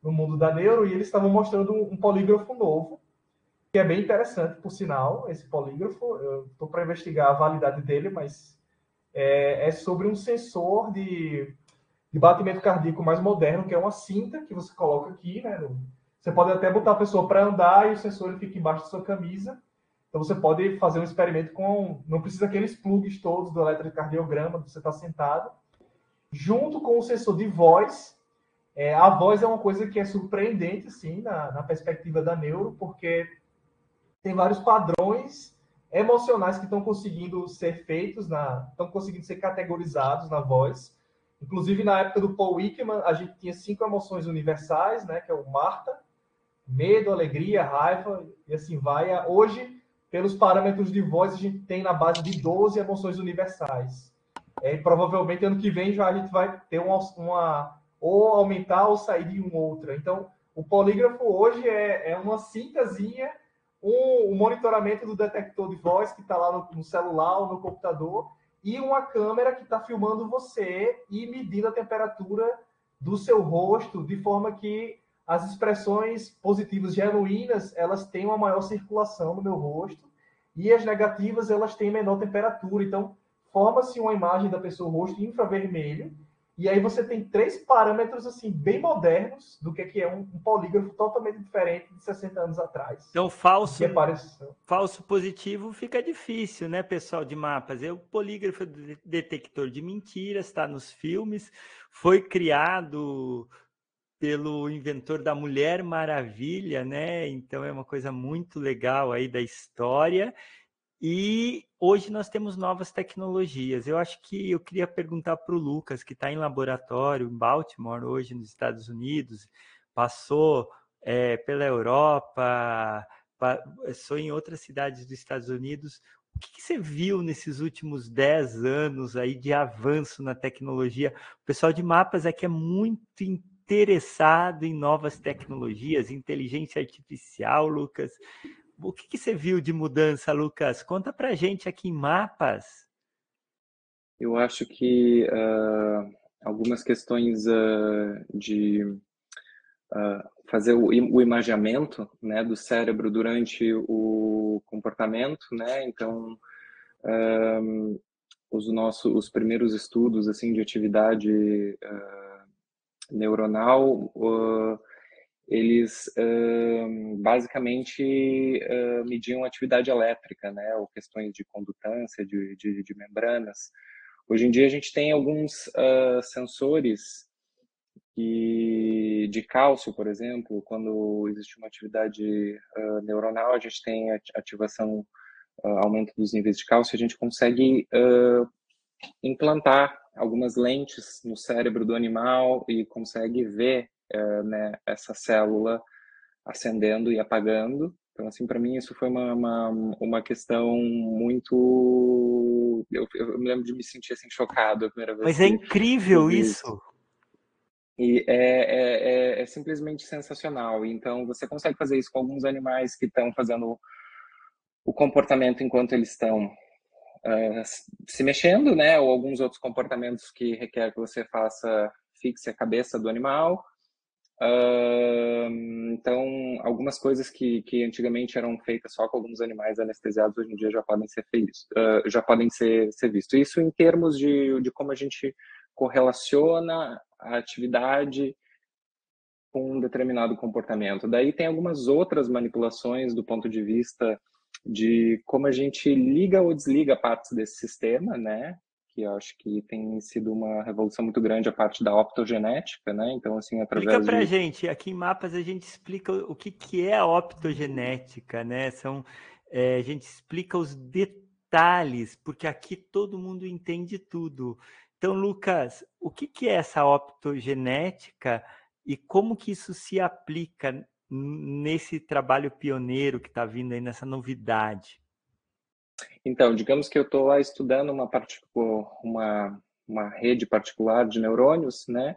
no mundo da neuro e eles estavam mostrando um, um polígrafo novo que é bem interessante, por sinal, esse polígrafo. Eu estou para investigar a validade dele, mas é, é sobre um sensor de, de, batimento cardíaco mais moderno, que é uma cinta que você coloca aqui, né? Você pode até botar a pessoa para andar e o sensor fica embaixo da sua camisa. Então você pode fazer um experimento com. Não precisa aqueles plugs todos do eletrocardiograma, você está sentado. Junto com o sensor de voz. É, a voz é uma coisa que é surpreendente, assim, na, na perspectiva da neuro, porque tem vários padrões emocionais que estão conseguindo ser feitos, estão conseguindo ser categorizados na voz. Inclusive, na época do Paul Wickman, a gente tinha cinco emoções universais, né, que é o Marta, medo, alegria, raiva, e assim vai. Hoje, pelos parâmetros de voz, a gente tem na base de 12 emoções universais. É, provavelmente, ano que vem, já a gente vai ter uma, uma ou aumentar ou sair de uma outra. Então, o polígrafo hoje é, é uma cintazinha um, um monitoramento do detector de voz que está lá no, no, celular ou no computador e uma câmera que está filmando você e medindo a temperatura do seu rosto de forma que as expressões positivas genuínas elas têm uma maior circulação no meu rosto e as negativas elas têm menor temperatura. Então forma-se uma imagem da pessoa rosto infravermelho e aí você tem três parâmetros assim bem modernos do que é um, um polígrafo totalmente diferente de 60 anos atrás. Então falso, falso positivo fica difícil, né, pessoal de mapas? É o polígrafo detector de mentiras, está nos filmes, foi criado pelo inventor da Mulher Maravilha, né? Então é uma coisa muito legal aí da história. E hoje nós temos novas tecnologias. Eu acho que eu queria perguntar para o Lucas, que está em laboratório em Baltimore, hoje nos Estados Unidos, passou é, pela Europa, passou em outras cidades dos Estados Unidos. O que, que, você viu nesses últimos 10 anos aí de avanço na tecnologia? O pessoal de mapas é que é muito interessado em novas tecnologias, inteligência artificial, Lucas. O que, que você viu de mudança, Lucas? Conta para gente aqui em mapas. Eu acho que uh, algumas questões uh, de uh, fazer o, o né, do cérebro durante o comportamento, né? Então, os nossos os primeiros estudos assim de atividade neuronal eles basicamente uh, mediam atividade elétrica, né, ou questões de condutância de, de, de membranas. Hoje em dia a gente tem alguns uh, sensores que, de cálcio, por exemplo, quando existe uma atividade neuronal, a gente tem ativação, aumento dos níveis de cálcio, a gente consegue implantar algumas lentes no cérebro do animal e consegue ver é, né, essa célula acendendo e apagando. Então, assim, para mim isso foi uma, uma, uma questão muito... Eu, eu, me lembro de me sentir, assim, chocado a primeira vez. Mas é incrível isso! isso. E é, é, é, é, simplesmente sensacional. Então, você consegue fazer isso com alguns animais que estão fazendo o comportamento enquanto eles estão uh, se mexendo, né? Ou alguns outros comportamentos que requer que você faça fixe a cabeça do animal. Então, algumas coisas que, que antigamente eram feitas só com alguns animais anestesiados, hoje em dia já podem ser feitos, uh, já podem ser, ser vistos. Isso em termos de, de como a gente correlaciona a atividade com um determinado comportamento. Daí tem algumas outras manipulações do ponto de vista de como a gente liga ou desliga partes desse sistema, né? Que eu acho que tem sido uma revolução muito grande a parte da optogenética, né? Então, assim, através Explica pra de... gente, aqui em Mapas a gente explica o que, que é a optogenética, né? São, é, a gente explica os detalhes, porque aqui todo mundo entende tudo. Então, Lucas, o que, que é essa optogenética e como que isso se aplica nesse trabalho pioneiro que está vindo aí, nessa novidade? Então, digamos que eu estou lá estudando uma, uma, uma rede particular de neurônios, né?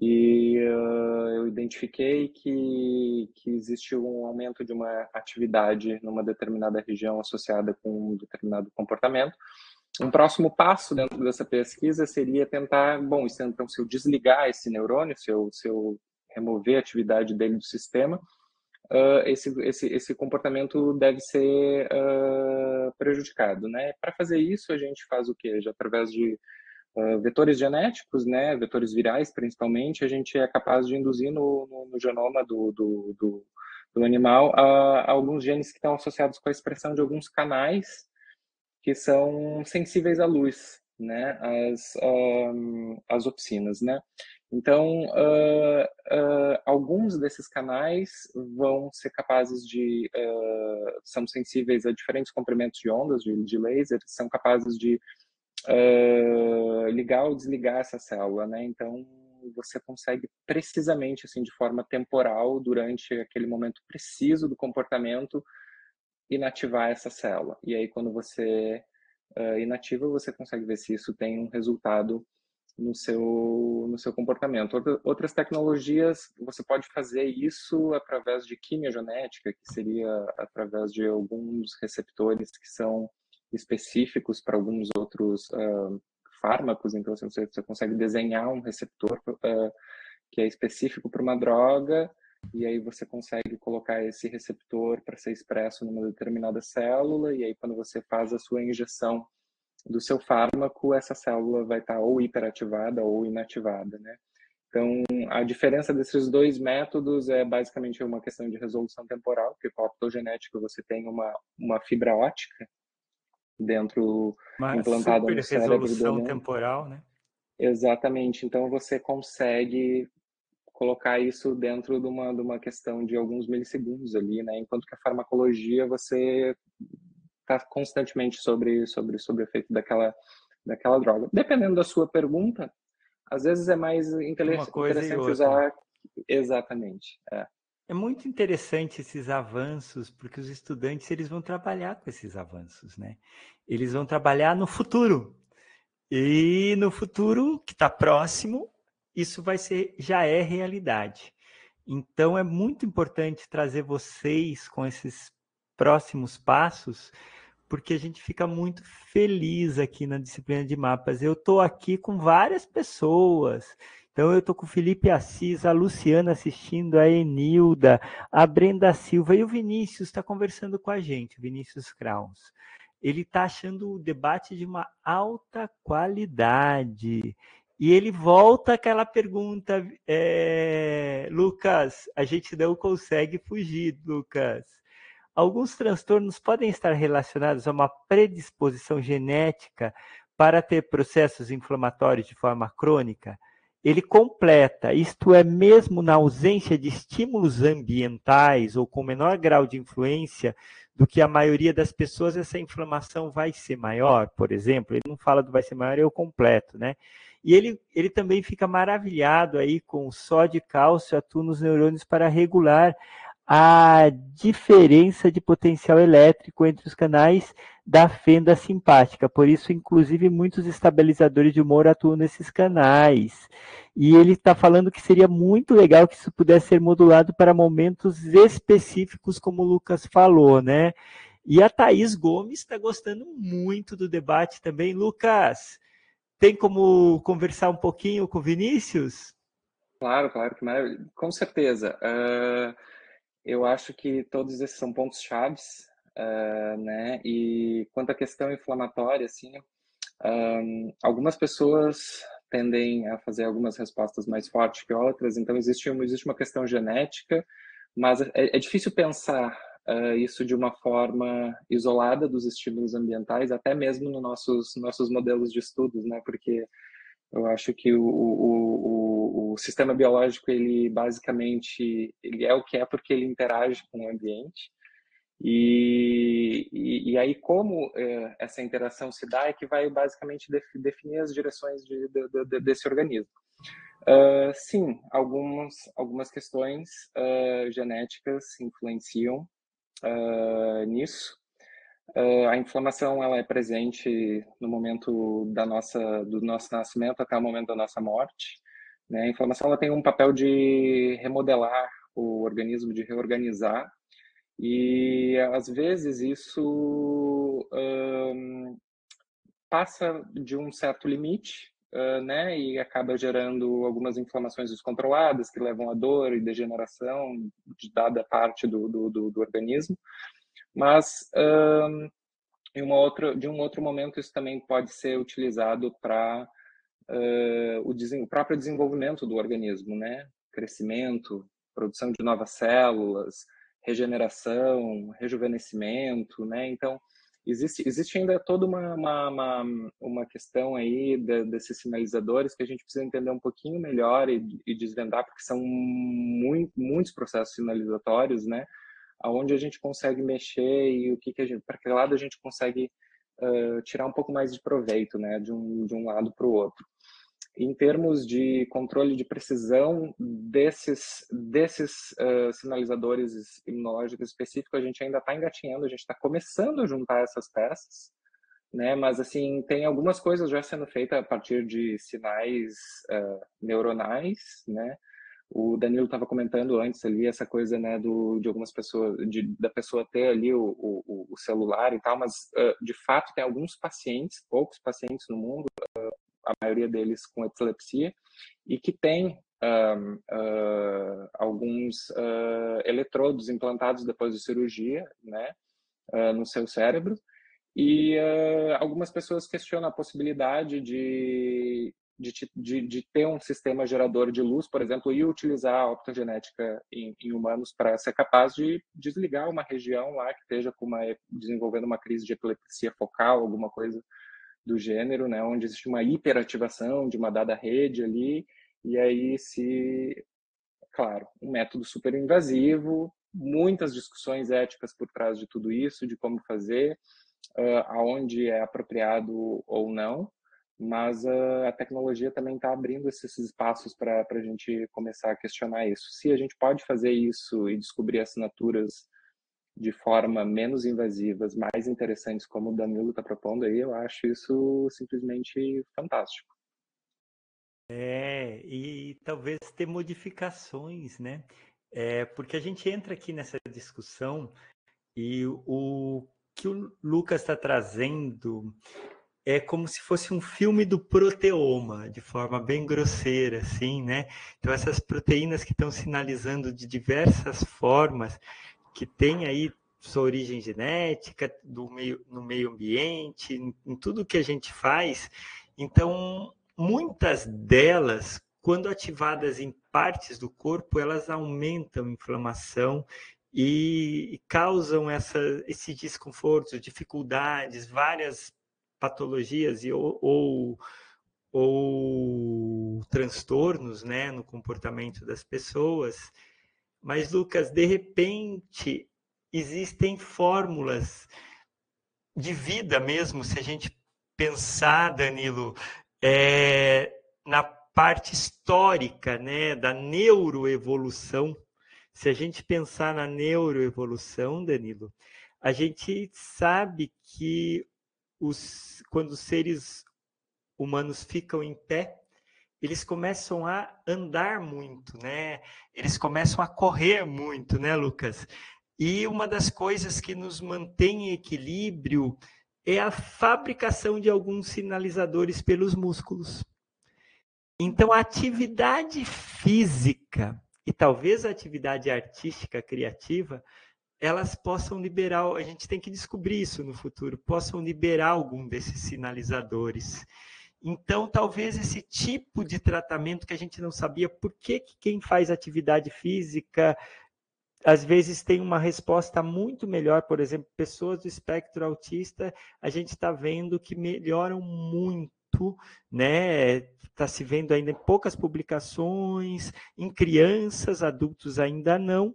E uh, eu identifiquei que, que existe um aumento de uma atividade numa determinada região associada com um determinado comportamento. Um próximo passo dentro dessa pesquisa seria tentar, bom, então se eu desligar esse neurônio, se eu, se eu remover a atividade dele do sistema, uh, esse, esse, esse comportamento deve ser uh, prejudicado, né? Para fazer isso, a gente faz o quê? Já através de uh, vetores genéticos, né? Vetores virais, principalmente, a gente é capaz de induzir no, no, no genoma do, do, do, do animal alguns genes que estão associados com a expressão de alguns canais que são sensíveis à luz, né? As, um, as opsinas, né? Então, uh, uh, alguns desses canais vão ser capazes de, uh, são sensíveis a diferentes comprimentos de ondas de, de laser, são capazes de ligar ou desligar essa célula, né? Então, você consegue precisamente, assim, de forma temporal, durante aquele momento preciso do comportamento, inativar essa célula. E aí, quando você inativa, você consegue ver se isso tem um resultado no seu, no seu comportamento. Outras tecnologias, você pode fazer isso através de quimiogenética, que seria através de alguns receptores que são específicos para alguns outros uh, fármacos. Então, você, você consegue desenhar um receptor uh, que é específico para uma droga, e aí você consegue colocar esse receptor para ser expresso numa determinada célula, e aí quando você faz a sua injeção do seu fármaco, essa célula vai estar ou hiperativada ou inativada, né? Então, a diferença desses dois métodos é basicamente uma questão de resolução temporal, porque com a optogenética você tem uma, uma fibra ótica dentro uma implantada super no cérebro resolução temporal, né? Exatamente. Então, você consegue colocar isso dentro de uma, de uma questão de alguns milissegundos ali, né? Enquanto que a farmacologia, você está constantemente sobre, sobre, sobre o efeito daquela, daquela droga. Dependendo da sua pergunta, às vezes é mais interessante usar. Exatamente. É. é muito interessante esses avanços, porque os estudantes eles vão trabalhar com esses avanços, né? Eles vão trabalhar no futuro. E no futuro que está próximo, isso vai ser já é realidade. Então é muito importante trazer vocês com esses próximos passos porque a gente fica muito feliz aqui na disciplina de mapas. Eu estou aqui com várias pessoas. Então, eu estou com o Felipe Assis, a Luciana assistindo, a Enilda, a Brenda Silva e o Vinícius está conversando com a gente, o Vinícius Krauns. Ele está achando o debate de uma alta qualidade. E ele volta àquela pergunta, é, Lucas, a gente não consegue fugir, Lucas. Alguns transtornos podem estar relacionados a uma predisposição genética para ter processos inflamatórios de forma crônica. Ele completa, isto é, mesmo na ausência de estímulos ambientais ou com menor grau de influência do que a maioria das pessoas, essa inflamação vai ser maior, por exemplo. Ele não fala do vai ser maior, o completo, né? E ele, ele também fica maravilhado aí com o sódio e cálcio atua nos neurônios para regular a diferença de potencial elétrico entre os canais da fenda simpática. Por isso, inclusive, muitos estabilizadores de humor atuam nesses canais. E ele está falando que seria muito legal que isso pudesse ser modulado para momentos específicos, como o Lucas falou, né? E a Thaís Gomes está gostando muito do debate também. Lucas, tem como conversar um pouquinho com o Vinícius? Claro, claro, que maravilha. Com certeza. Uh eu acho que todos esses são pontos chaves, uh, né? E quanto à questão inflamatória, assim, um, algumas pessoas tendem a fazer algumas respostas mais fortes que outras, então existe uma, existe uma questão genética, mas é, é difícil pensar uh, isso de uma forma isolada dos estímulos ambientais, até mesmo nos nossos, nossos modelos de estudos, né? Porque eu acho que o, o, o, o, sistema biológico, ele basicamente, ele é o que é porque ele interage com o ambiente. E, e, e aí como é, essa interação se dá é que vai basicamente definir as direções de, de, de, desse organismo. Uh, sim, algumas, algumas questões uh, genéticas influenciam uh, nisso. a inflamação ela é presente no momento da nossa, do nosso nascimento até o momento da nossa morte. Né? A inflamação ela tem um papel de remodelar o organismo, de reorganizar. E às vezes isso passa de um certo limite uh, né, e acaba gerando algumas inflamações descontroladas que levam a dor e degeneração de dada parte do, do, do, do organismo. Mas um, outra, de um outro momento isso também pode ser utilizado para uh, o, o próprio desenvolvimento do organismo, né, crescimento, produção de novas células, regeneração, rejuvenescimento, né? Então, existe, existe ainda toda uma, uma, uma, uma questão aí de, desses sinalizadores que a gente precisa entender um pouquinho melhor e, e desvendar, porque são muito, muitos processos sinalizatórios, né? Aonde a gente consegue mexer e o que, que a gente, para que lado a gente consegue uh, tirar um pouco mais de proveito, né? De um, de um lado para o outro em termos de controle de precisão desses, desses uh, sinalizadores imunológicos específicos, a gente ainda está engatinhando, a gente está começando a juntar essas peças, né? Mas, assim, tem algumas coisas já sendo feitas a partir de sinais uh, neuronais, né? O Danilo estava comentando antes ali essa coisa, né, do, de algumas pessoas, de, da pessoa ter ali o, o, o celular e tal, mas uh, de fato tem alguns pacientes, poucos pacientes no mundo, a maioria deles com epilepsia, e que tem uh, alguns uh, eletrodos implantados depois de cirurgia, né, uh, no seu cérebro, e algumas pessoas questionam a possibilidade de, de, de, de, ter um sistema gerador de luz, por exemplo, e utilizar a optogenética em, em humanos para ser capaz de desligar uma região lá que esteja uma, desenvolvendo uma crise de epilepsia focal, alguma coisa do gênero, né, onde existe uma hiperativação de uma dada rede ali, e aí se, claro, um método super invasivo, muitas discussões éticas por trás de tudo isso, de como fazer, uh, aonde é apropriado ou não, mas uh, a tecnologia também está abrindo esses espaços para a gente começar a questionar isso. Se a gente pode fazer isso e descobrir assinaturas de forma menos invasivas, mais interessantes, como o Danilo está propondo aí, eu acho isso simplesmente fantástico. É, e talvez ter modificações, né? É, porque a gente entra aqui nessa discussão e o que o Lucas está trazendo é como se fosse um filme do proteoma, de forma bem grosseira, assim, né? Então, essas proteínas que estão sinalizando de diversas formas, que tem aí sua origem genética, do meio, no meio ambiente, em, em tudo que a gente faz. Então, muitas delas, quando ativadas em partes do corpo, elas aumentam a inflamação e, e causam essa, esse desconforto, dificuldades, várias patologias e, ou, ou, ou transtornos né, no comportamento das pessoas. Mas, Lucas, de repente, existem fórmulas de vida mesmo, se a gente pensar, Danilo, é, na parte histórica né, da neuroevolução. Se a gente pensar na neuroevolução, Danilo, a gente sabe que os, quando os seres humanos ficam em pé, eles começam a andar muito, né? Eles começam a correr muito, né, Lucas? E uma das coisas que nos mantém em equilíbrio é a fabricação de alguns sinalizadores pelos músculos. Então, a atividade física e talvez a atividade artística criativa, elas possam liberar, a gente tem que descobrir isso no futuro, possam liberar algum desses sinalizadores. Então, talvez esse tipo de tratamento que a gente não sabia por que, que quem faz atividade física às vezes tem uma resposta muito melhor, por exemplo, pessoas do espectro autista, a gente está vendo que melhoram muito, né? Está se vendo ainda em poucas publicações, em crianças, adultos ainda não,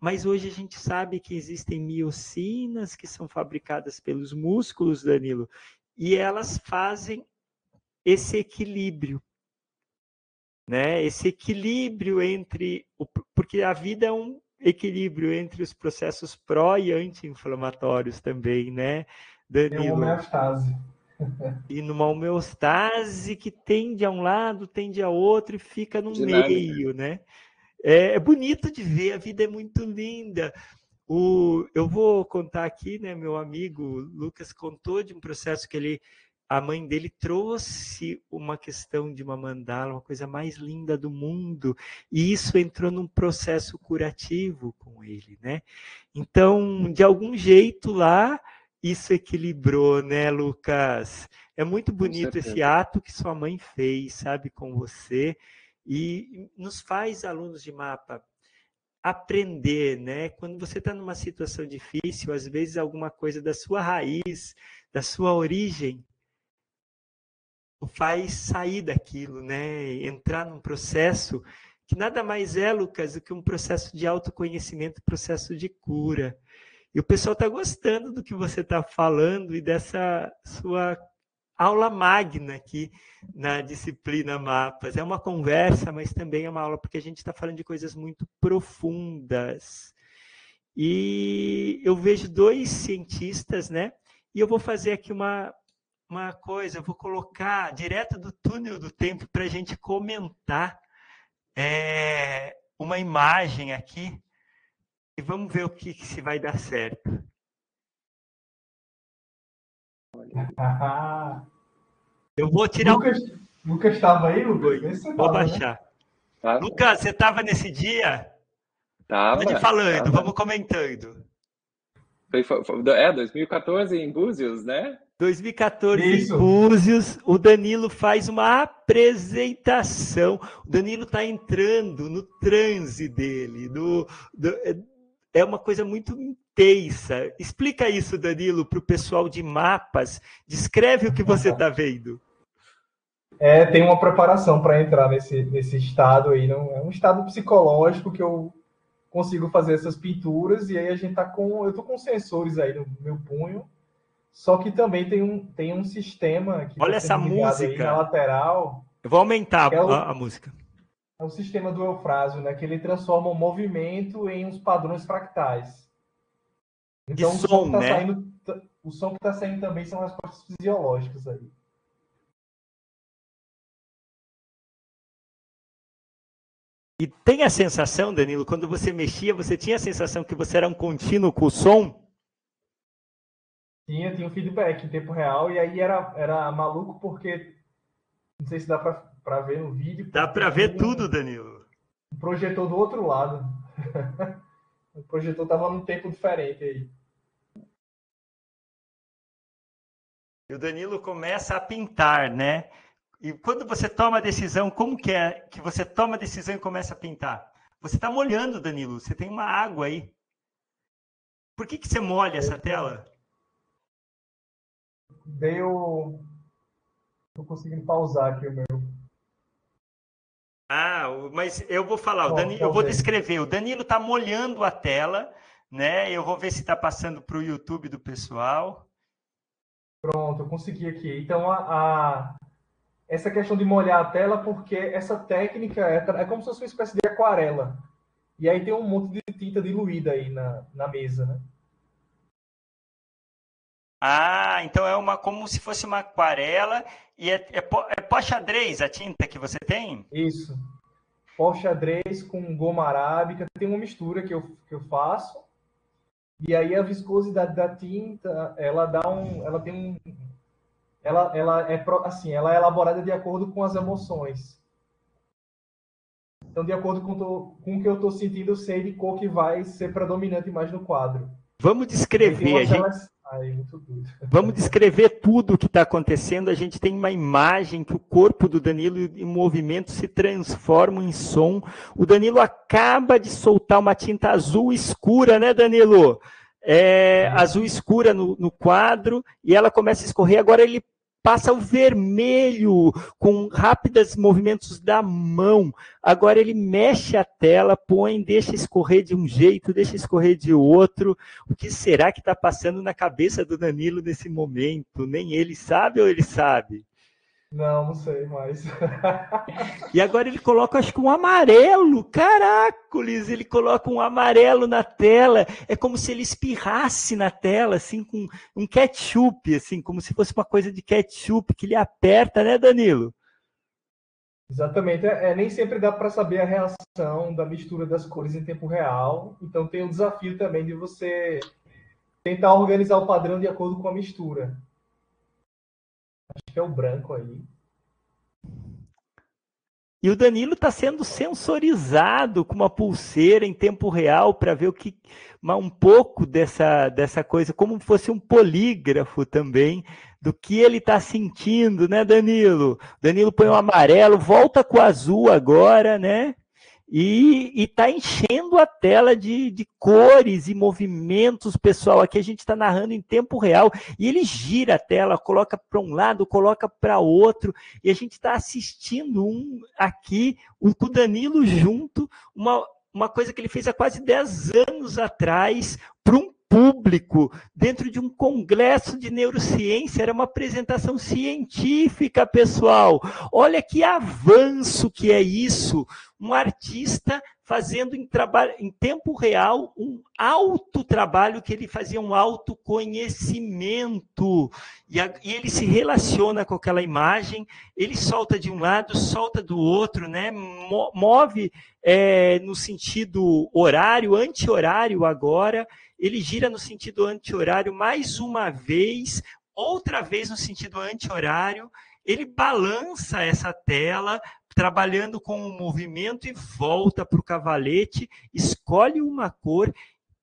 mas hoje a gente sabe que existem miocinas que são fabricadas pelos músculos, Danilo, e elas fazem esse equilíbrio né? Esse equilíbrio entre o, porque a vida é um equilíbrio entre os processos pró e anti-inflamatórios também, né? Danilo. Uma homeostase. E numa homeostase que tende a um lado, tende a outro e fica no Dinâmica. meio, né? É, é, bonito de ver, a vida é muito linda. O, eu vou contar aqui, né? Meu amigo Lucas contou de um processo que ele a mãe dele trouxe uma questão de uma mandala, uma coisa mais linda do mundo, e isso entrou num processo curativo com ele, né? Então, de algum jeito lá, isso equilibrou, né, Lucas? É muito bonito esse ato que sua mãe fez, sabe, com você, e nos faz alunos de mapa aprender, né? Quando você está numa situação difícil, às vezes alguma coisa da sua raiz, da sua origem, faz sair daquilo, né? Entrar num processo que nada mais é, Lucas, do que um processo de autoconhecimento, processo de cura. E o pessoal está gostando do que você está falando e dessa sua aula magna aqui na disciplina Mapas. É uma conversa, mas também é uma aula, porque a gente está falando de coisas muito profundas. E eu vejo dois cientistas, né? E eu vou fazer aqui uma, uma coisa, eu vou colocar direto do túnel do tempo para a gente comentar é, uma imagem aqui e vamos ver o que, que se vai dar certo. Eu vou tirar. Lucas, Lucas estava aí, Lucas? Vou tava, né? baixar. Né? Lucas, você estava nesse dia? Tava. Pode falando, tava. vamos comentando. Foi, foi, foi, é, 2014 em Búzios, né? 2014 Isso. em Búzios, o Danilo faz uma apresentação. O Danilo está entrando no transe dele. No, do, é uma coisa muito intensa. Explica isso, Danilo, para o pessoal de mapas. Descreve o que você está vendo. É, tem uma preparação para entrar nesse, nesse estado aí. Não, é um estado psicológico que eu consigo fazer essas pinturas e aí a gente tá com. Eu tô com sensores aí no meu punho só que também tem um, tem um sistema que Olha essa música na lateral. Eu vou aumentar é o, a, a, música. É o sistema do Eufrásio, né? Que ele transforma o movimento em uns padrões fractais. Então, o som, som tá né? Saindo, o som que está saindo também são respostas fisiológicas aí. E tem a sensação, Danilo, quando você mexia, você tinha a sensação que você era um contínuo com o som? Tinha, tinha um feedback em tempo real, e aí era, era maluco porque. Não sei se dá para ver no vídeo. Dá para ver tudo, Danilo. Um projetor do outro lado. <laughs> o projetor tava num tempo diferente aí. E o Danilo começa a pintar, né? E quando você toma a decisão, como que é que você toma a decisão e começa a pintar? Você está molhando, Danilo. Você tem uma água aí. Por que, que você molha essa tela? Deu. Estou conseguindo pausar aqui o meu. Ah, mas eu vou falar, Bom, Danilo, eu vou descrever. O Danilo está molhando a tela, né? Eu vou ver se está passando para o YouTube do pessoal. Pronto, eu consegui aqui. Então, a, a, essa questão de molhar a tela, porque essa técnica é, é como se fosse uma espécie de aquarela. E aí tem um monte de tinta diluída aí na, na mesa, né? Ah, então é uma como se fosse uma aquarela e é, é, é pó xadrez a tinta que você tem? Isso. Pó xadrez com goma arábica, tem uma mistura que eu, que eu faço. E aí a viscosidade da tinta, ela dá um, ela tem um ela, ela é assim, ela é elaborada de acordo com as emoções. Então, de acordo com, com o que eu estou sentindo, eu sei de cor que vai ser predominante mais no quadro. Vamos descrever. A gente... Vamos descrever tudo o que está acontecendo. A gente tem uma imagem que o corpo do Danilo em movimento se transforma em som. O Danilo acaba de soltar uma tinta azul escura, né, Danilo? É, azul escura no, no quadro e ela começa a escorrer. Agora ele passa o vermelho com rápidos movimentos da mão. Agora ele mexe a tela, põe, deixa escorrer de um jeito, deixa escorrer de outro. O que será que está passando na cabeça do Danilo nesse momento? Nem ele sabe ou ele sabe? Não, não sei mais. e agora ele coloca, acho que um amarelo. Caracoles, ele coloca um amarelo na tela. É como se ele espirrasse na tela, assim, com um ketchup, assim, como se fosse uma coisa de ketchup que ele aperta, né, Danilo? Exatamente. É, é nem sempre dá para saber a reação da mistura das cores em tempo real. Então tem o desafio também de você tentar organizar o padrão de acordo com a mistura. O branco aí. E o Danilo está sendo sensorizado com uma pulseira em tempo real para ver o que um pouco dessa, dessa coisa, como fosse um polígrafo também, do que ele está sentindo, né, Danilo? Danilo põe o um amarelo, volta com o azul agora, né? E está enchendo a tela de, de, cores e movimentos, pessoal. Aqui a gente está narrando em tempo real e ele gira a tela, coloca para um lado, coloca para outro, e a gente está assistindo um aqui, o Danilo junto, uma, uma coisa que ele fez há quase 10 anos atrás, para um público, dentro de um congresso de neurociência, era uma apresentação científica, pessoal. Olha que avanço que é isso. Um artista fazendo em, em tempo real um alto trabalho que ele fazia um autoconhecimento. E, e ele se relaciona com aquela imagem, ele solta de um lado, solta do outro, né? move é, no sentido horário, anti-horário agora, ele gira no sentido anti-horário mais uma vez, outra vez no sentido anti-horário, ele balança essa tela, trabalhando com o movimento e volta para o cavalete, escolhe uma cor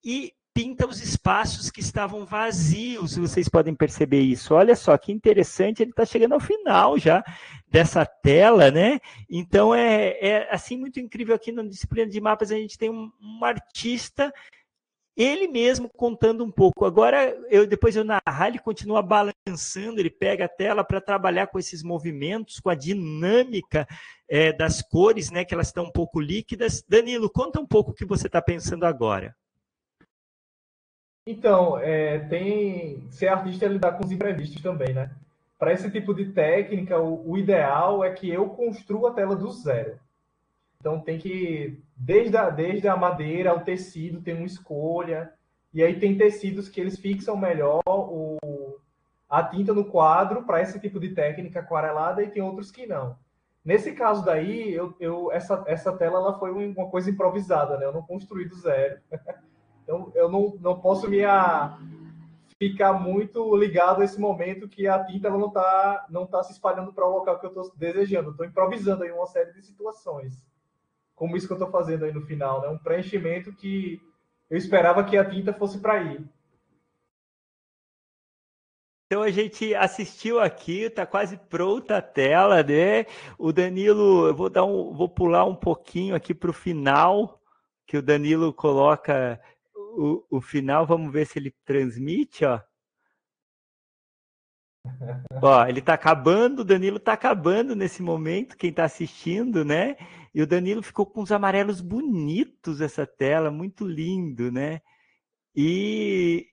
e pinta os espaços que estavam vazios. Vocês podem perceber isso. Olha só que interessante, ele está chegando ao final já dessa tela, né? Então é, é assim muito incrível aqui na disciplina de mapas a gente tem um, um artista ele mesmo contando um pouco. Agora, eu depois eu narrar, ele continua balançando, ele pega a tela para trabalhar com esses movimentos, com a dinâmica é, das cores, né, que elas estão um pouco líquidas. Danilo, conta um pouco o que você está pensando agora. Então, é, tem ser artista é lidar com os imprevistos também, né? Para esse tipo de técnica, o, o ideal é que eu construa a tela do zero. Então tem que, desde a, desde a madeira ao tecido, tem uma escolha. E aí tem tecidos que eles fixam melhor o, a tinta no quadro para esse tipo de técnica aquarelada e tem outros que não. Nesse caso daí, eu, eu, essa, essa tela ela foi uma coisa improvisada, né? Eu não construí do zero. <laughs> então eu não, não posso me a, ficar muito ligado a esse momento que a tinta ela não está não tá se espalhando para o local que eu estou desejando. Estou improvisando aí uma série de situações como isso que eu estou fazendo aí no final, né? Um preenchimento que eu esperava que a tinta fosse para ir. Então a gente assistiu aqui, está quase pronta a tela, né? O Danilo, eu vou dar um, vou pular um pouquinho aqui para o final, que o Danilo coloca o, o final. Vamos ver se ele transmite, ó. <laughs> Ó, ele está acabando, o Danilo está acabando nesse momento, quem está assistindo, né? E o Danilo ficou com os amarelos bonitos essa tela, muito lindo, né? E,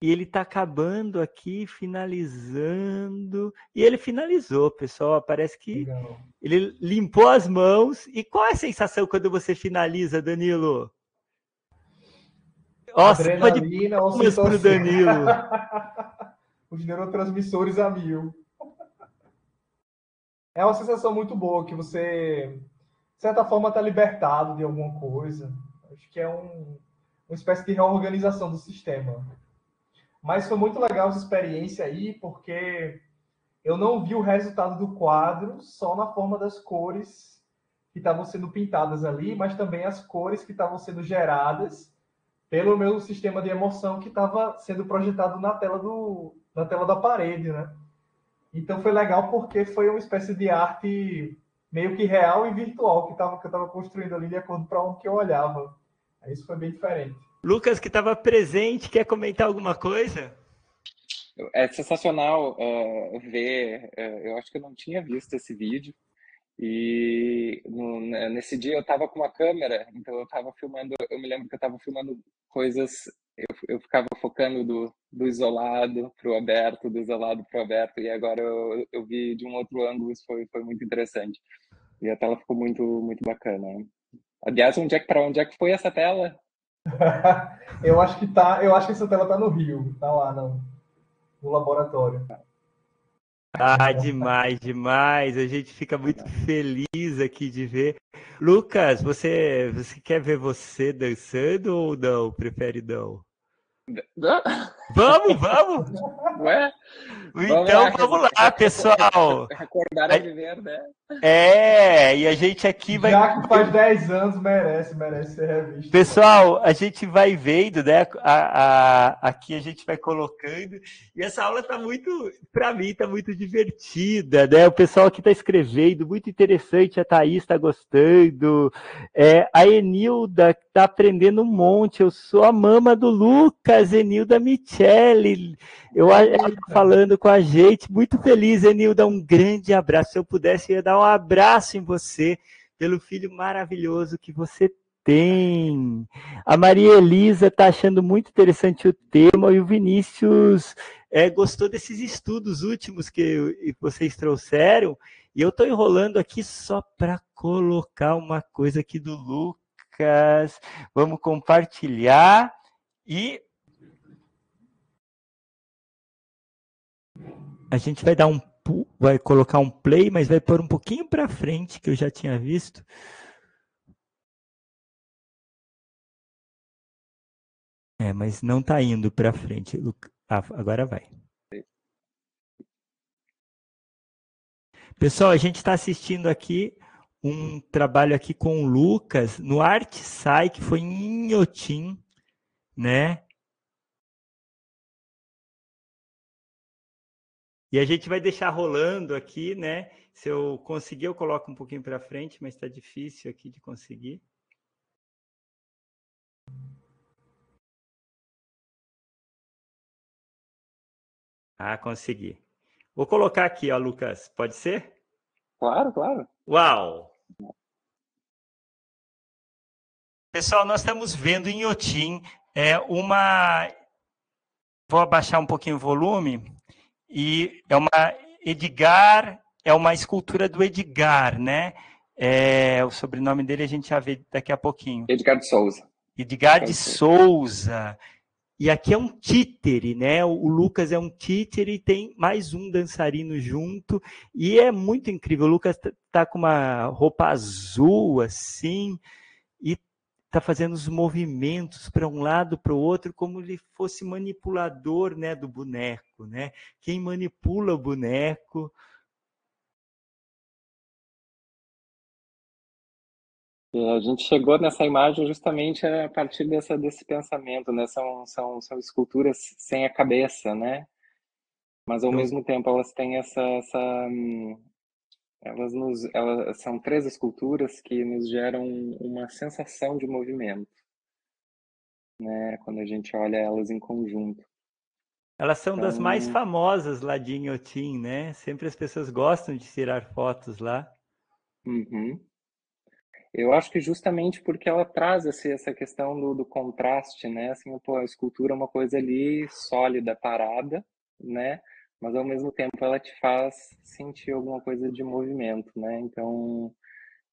e ele está acabando aqui, finalizando. E ele finalizou, pessoal. Parece que Legal. ele limpou as mãos. E qual é a sensação quando você finaliza, Danilo? Nossa, de palmas para o Danilo. <laughs> Os neurotransmissores a mil. É uma sensação muito boa que você certa forma, está libertado de alguma coisa. Acho que é um, uma espécie de reorganização do sistema. Mas foi muito legal essa experiência aí, porque eu não vi o resultado do quadro só na forma das cores que estavam sendo pintadas ali, mas também as cores que estavam sendo geradas pelo meu sistema de emoção que estava sendo projetado na tela do na tela da parede, né? Então foi legal porque foi uma espécie de arte meio que real e virtual que, tava, que eu estava construindo ali de acordo para onde que eu olhava. Isso foi bem diferente. Lucas, que estava presente, quer comentar alguma coisa? É sensacional uh, ver. Uh, eu acho que eu não tinha visto esse vídeo. E no, nesse dia eu estava com uma câmera, então eu estava filmando. Eu me lembro que eu estava filmando coisas. Eu, eu ficava focando do, do isolado para o aberto, do isolado para o aberto, e agora eu, eu vi de um outro ângulo, isso foi, foi muito interessante. E a tela ficou muito, muito bacana. Aliás, onde é, para onde é que foi essa tela? <laughs> eu acho que tá, eu acho que essa tela tá no Rio, tá lá no, no laboratório. Ah, demais, demais. A gente fica muito feliz aqui de ver. Lucas, você, você quer ver você dançando ou não? Prefere não? <laughs> Vamos, vamos! Ué? Então vamos lá, pessoal. Recordar é viver, né? É, e a gente aqui vai. Já que faz 10 anos, merece, merece ser revisto. Pessoal, a gente vai vendo, né? A, a, aqui a gente vai colocando. E essa aula está muito, para mim, está muito divertida, né? O pessoal aqui está escrevendo, muito interessante. A Thaís está gostando. É, a Enilda está aprendendo um monte. Eu sou a mama do Lucas, Enilda Michele. Eu tá falando com a gente, muito feliz, Enilda. Um grande abraço. Se eu pudesse, eu ia dar um abraço em você, pelo filho maravilhoso que você tem. A Maria Elisa está achando muito interessante o tema e o Vinícius é, gostou desses estudos últimos que vocês trouxeram. E eu estou enrolando aqui só para colocar uma coisa aqui do Lucas. Vamos compartilhar e a gente vai dar um vai colocar um play, mas vai pôr um pouquinho para frente que eu já tinha visto. É, mas não está indo para frente. Agora vai. Pessoal, a gente está assistindo aqui um trabalho aqui com o Lucas no ArtSci, que foi em Inhotim, né? E a gente vai deixar rolando aqui, né? Se eu conseguir, eu coloco um pouquinho para frente, mas está difícil aqui de conseguir. Ah, consegui. Vou colocar aqui, ó, Lucas. Pode ser? Claro, claro. Uau! Pessoal, nós estamos vendo em Otim é uma. Vou abaixar um pouquinho o volume. E é uma Edgar, é uma escultura do Edgar, né? É, o sobrenome dele a gente já vê daqui a pouquinho. Edgar de Souza. Edgar de Souza. E aqui é um títere, né? O Lucas é um títere e tem mais um dançarino junto. E é muito incrível. O Lucas tá com uma roupa azul, assim, e tá fazendo os movimentos para um lado, para o outro, como ele fosse manipulador, né, do boneco, né? Quem manipula o boneco a gente chegou nessa imagem justamente a partir dessa, desse pensamento, né? São, são, são esculturas sem a cabeça, né? Mas ao então mesmo tempo elas têm essa, essa elas nos, elas são três esculturas que nos geram uma sensação de movimento, né? Quando a gente olha elas em conjunto. Elas são então... das mais famosas lá de Inhotim, né? Sempre as pessoas gostam de tirar fotos lá. Uhum. Eu acho que justamente porque ela traz esse, essa questão do, do, contraste, né? Assim, pô, a escultura é uma coisa ali sólida, parada, né? Mas ao mesmo tempo ela te faz sentir alguma coisa de movimento, né? Então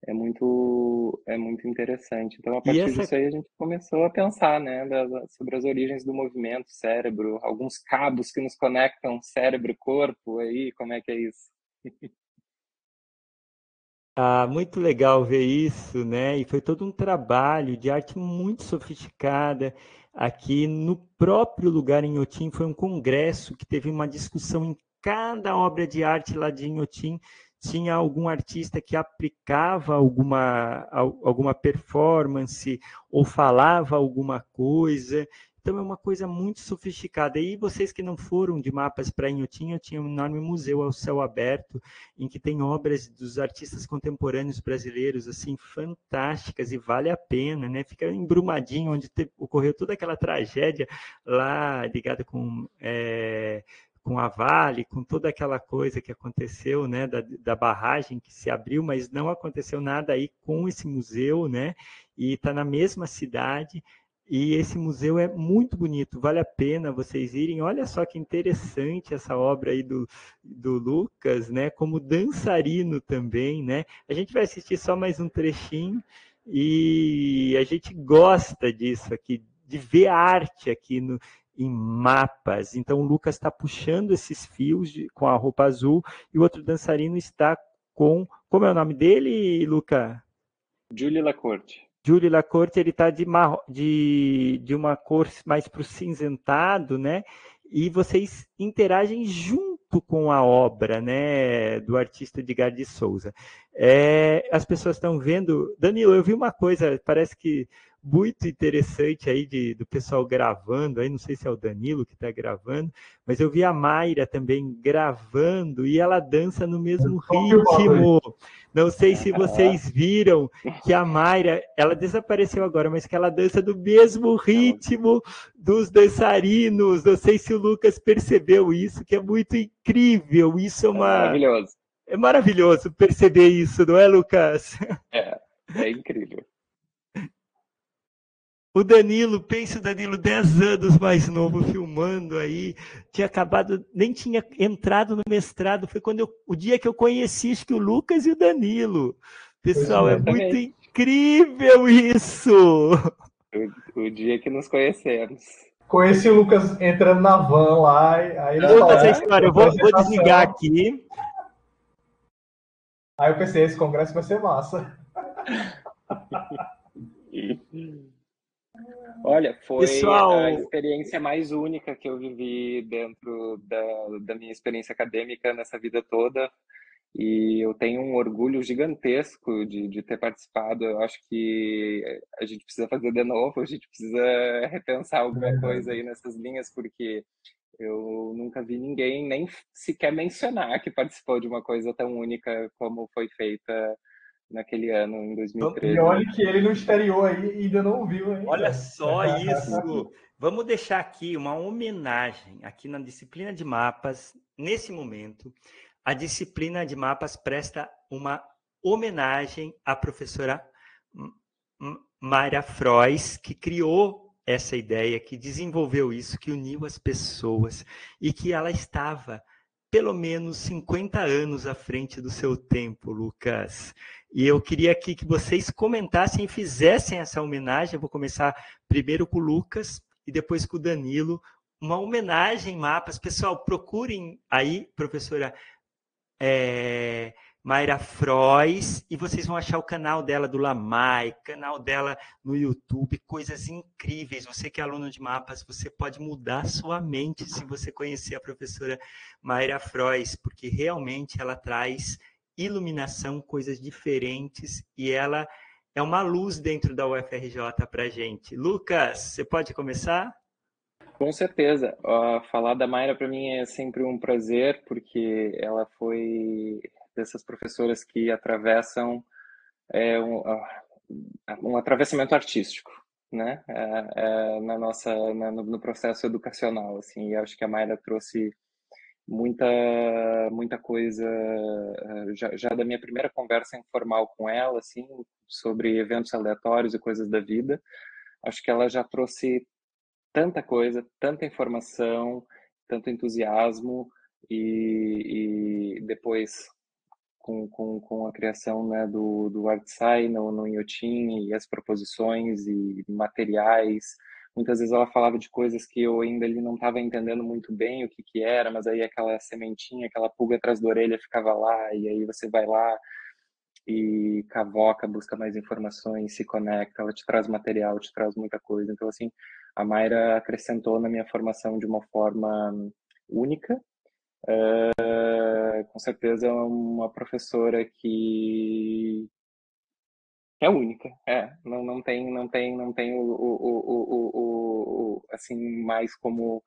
é muito é muito interessante. Então a partir essa... disso aí a gente começou a pensar, né, sobre as origens do movimento, cérebro, alguns cabos que nos conectam cérebro corpo aí, como é que é isso? <laughs> Ah, muito legal ver isso, né? E foi todo um trabalho de arte muito sofisticada. Aqui no próprio lugar em Inhotim foi um congresso que teve uma discussão em cada obra de arte lá de Inhotim tinha algum artista que aplicava alguma, alguma performance ou falava alguma coisa. Então é uma coisa muito sofisticada. E vocês que não foram de mapas para Inhotim, eu tinha um enorme museu ao céu aberto, em que tem obras dos artistas contemporâneos brasileiros, assim, fantásticas, e vale a pena, né? Fica embrumadinho, onde ocorreu toda aquela tragédia lá ligada com... É, com a Vale, com toda aquela coisa que aconteceu, né, da, da barragem que se abriu, mas não aconteceu nada aí com esse museu, né, e está na mesma cidade, e esse museu é muito bonito, vale a pena vocês irem. Olha só que interessante essa obra aí do, do Lucas, né? Como dançarino também, né? A gente vai assistir só mais um trechinho e a gente gosta disso aqui, de ver arte aqui no, em mapas. Então o Lucas está puxando esses fios de, com a roupa azul e o outro dançarino está com. Como é o nome dele, Luca? Julie Lacorte. Julie Lacorte, ele está de, de, de uma cor mais para o cinzentado, né? E vocês interagem junto com a obra, né, do artista Edgar de Souza. É, as pessoas estão vendo. Danilo, eu vi uma coisa, parece que muito interessante aí de, do pessoal gravando, aí não sei se é o Danilo que está gravando, mas eu vi a Mayra também gravando e ela dança no mesmo ritmo. Não sei se vocês viram que a Mayra, ela desapareceu agora, mas que ela dança do mesmo ritmo dos dançarinos. Não sei se o Lucas percebeu isso, que é muito incrível. Isso é uma. É maravilhoso. É maravilhoso perceber isso, não é, Lucas? É, é incrível. O Danilo, pensa o Danilo, 10 anos mais novo, filmando aí, tinha acabado, nem tinha entrado no mestrado, foi quando eu, o dia que eu conheci acho que o Lucas e o Danilo. Pessoal, é, é muito incrível isso! O, o, dia que nos conhecemos. Conheci o Lucas entrando na van lá, aí ele Conta essa história, eu vou, vou desligar aqui. Aí eu pensei, esse congresso vai ser massa. <laughs> Olha, foi Pessoal... a experiência mais única que eu vivi dentro da, da minha experiência acadêmica nessa vida toda. E eu tenho um orgulho gigantesco de, de ter participado. Eu acho que a gente precisa fazer de novo, a gente precisa repensar alguma coisa aí nessas linhas, porque eu nunca vi ninguém nem sequer mencionar que participou de uma coisa tão única como foi feita naquele ano, em 2013. E olha que ele no exterior aí ainda não viu. Ainda. Olha só <laughs> isso! Vamos deixar aqui uma homenagem aqui na disciplina de mapas. Nesse momento, a disciplina de mapas presta uma homenagem à professora Mayra Frois, que criou essa ideia, que desenvolveu isso, que uniu as pessoas e que ela estava pelo menos 50 anos à frente do seu tempo, Lucas. E eu queria aqui que vocês comentassem e fizessem essa homenagem. Eu vou começar primeiro com o Lucas e depois com o Danilo. Uma homenagem mapas. Pessoal, procurem aí, professora é, Mayra Frois, e vocês vão achar o canal dela do Lamai, canal dela no YouTube, coisas incríveis. Você que é aluno de mapas, você pode mudar sua mente se você conhecer a professora Mayra Frois, porque realmente ela traz iluminação, coisas diferentes, e ela é uma luz dentro da UFRJ para gente. Lucas, você pode começar? Com certeza. Uh, falar da Mayra para mim é sempre um prazer, porque ela foi dessas professoras que atravessam é, um, uh, um, atravessamento artístico, né? É, é, na nossa, na, no processo educacional, assim. E acho que a Mayra trouxe muita muita coisa eh, já, já, da minha primeira conversa informal com ela assim sobre eventos aleatórios e coisas da vida acho que ela já trouxe tanta coisa tanta informação tanto entusiasmo e, e depois com, com, com a criação né, do, do ArtSci no, no Inhotim e as proposições e materiais Muitas vezes ela falava de coisas que eu ainda ali não estava entendendo muito bem o que que era, mas aí aquela sementinha, aquela pulga atrás da orelha ficava lá, e aí você vai lá e cavoca, busca mais informações, se conecta, ela te traz material, te traz muita coisa. Então, assim, a Mayra acrescentou na minha formação de uma forma única, é, com certeza é uma professora que é única, é, não, não tem, não tem, não tem o, o, o, o, assim mais como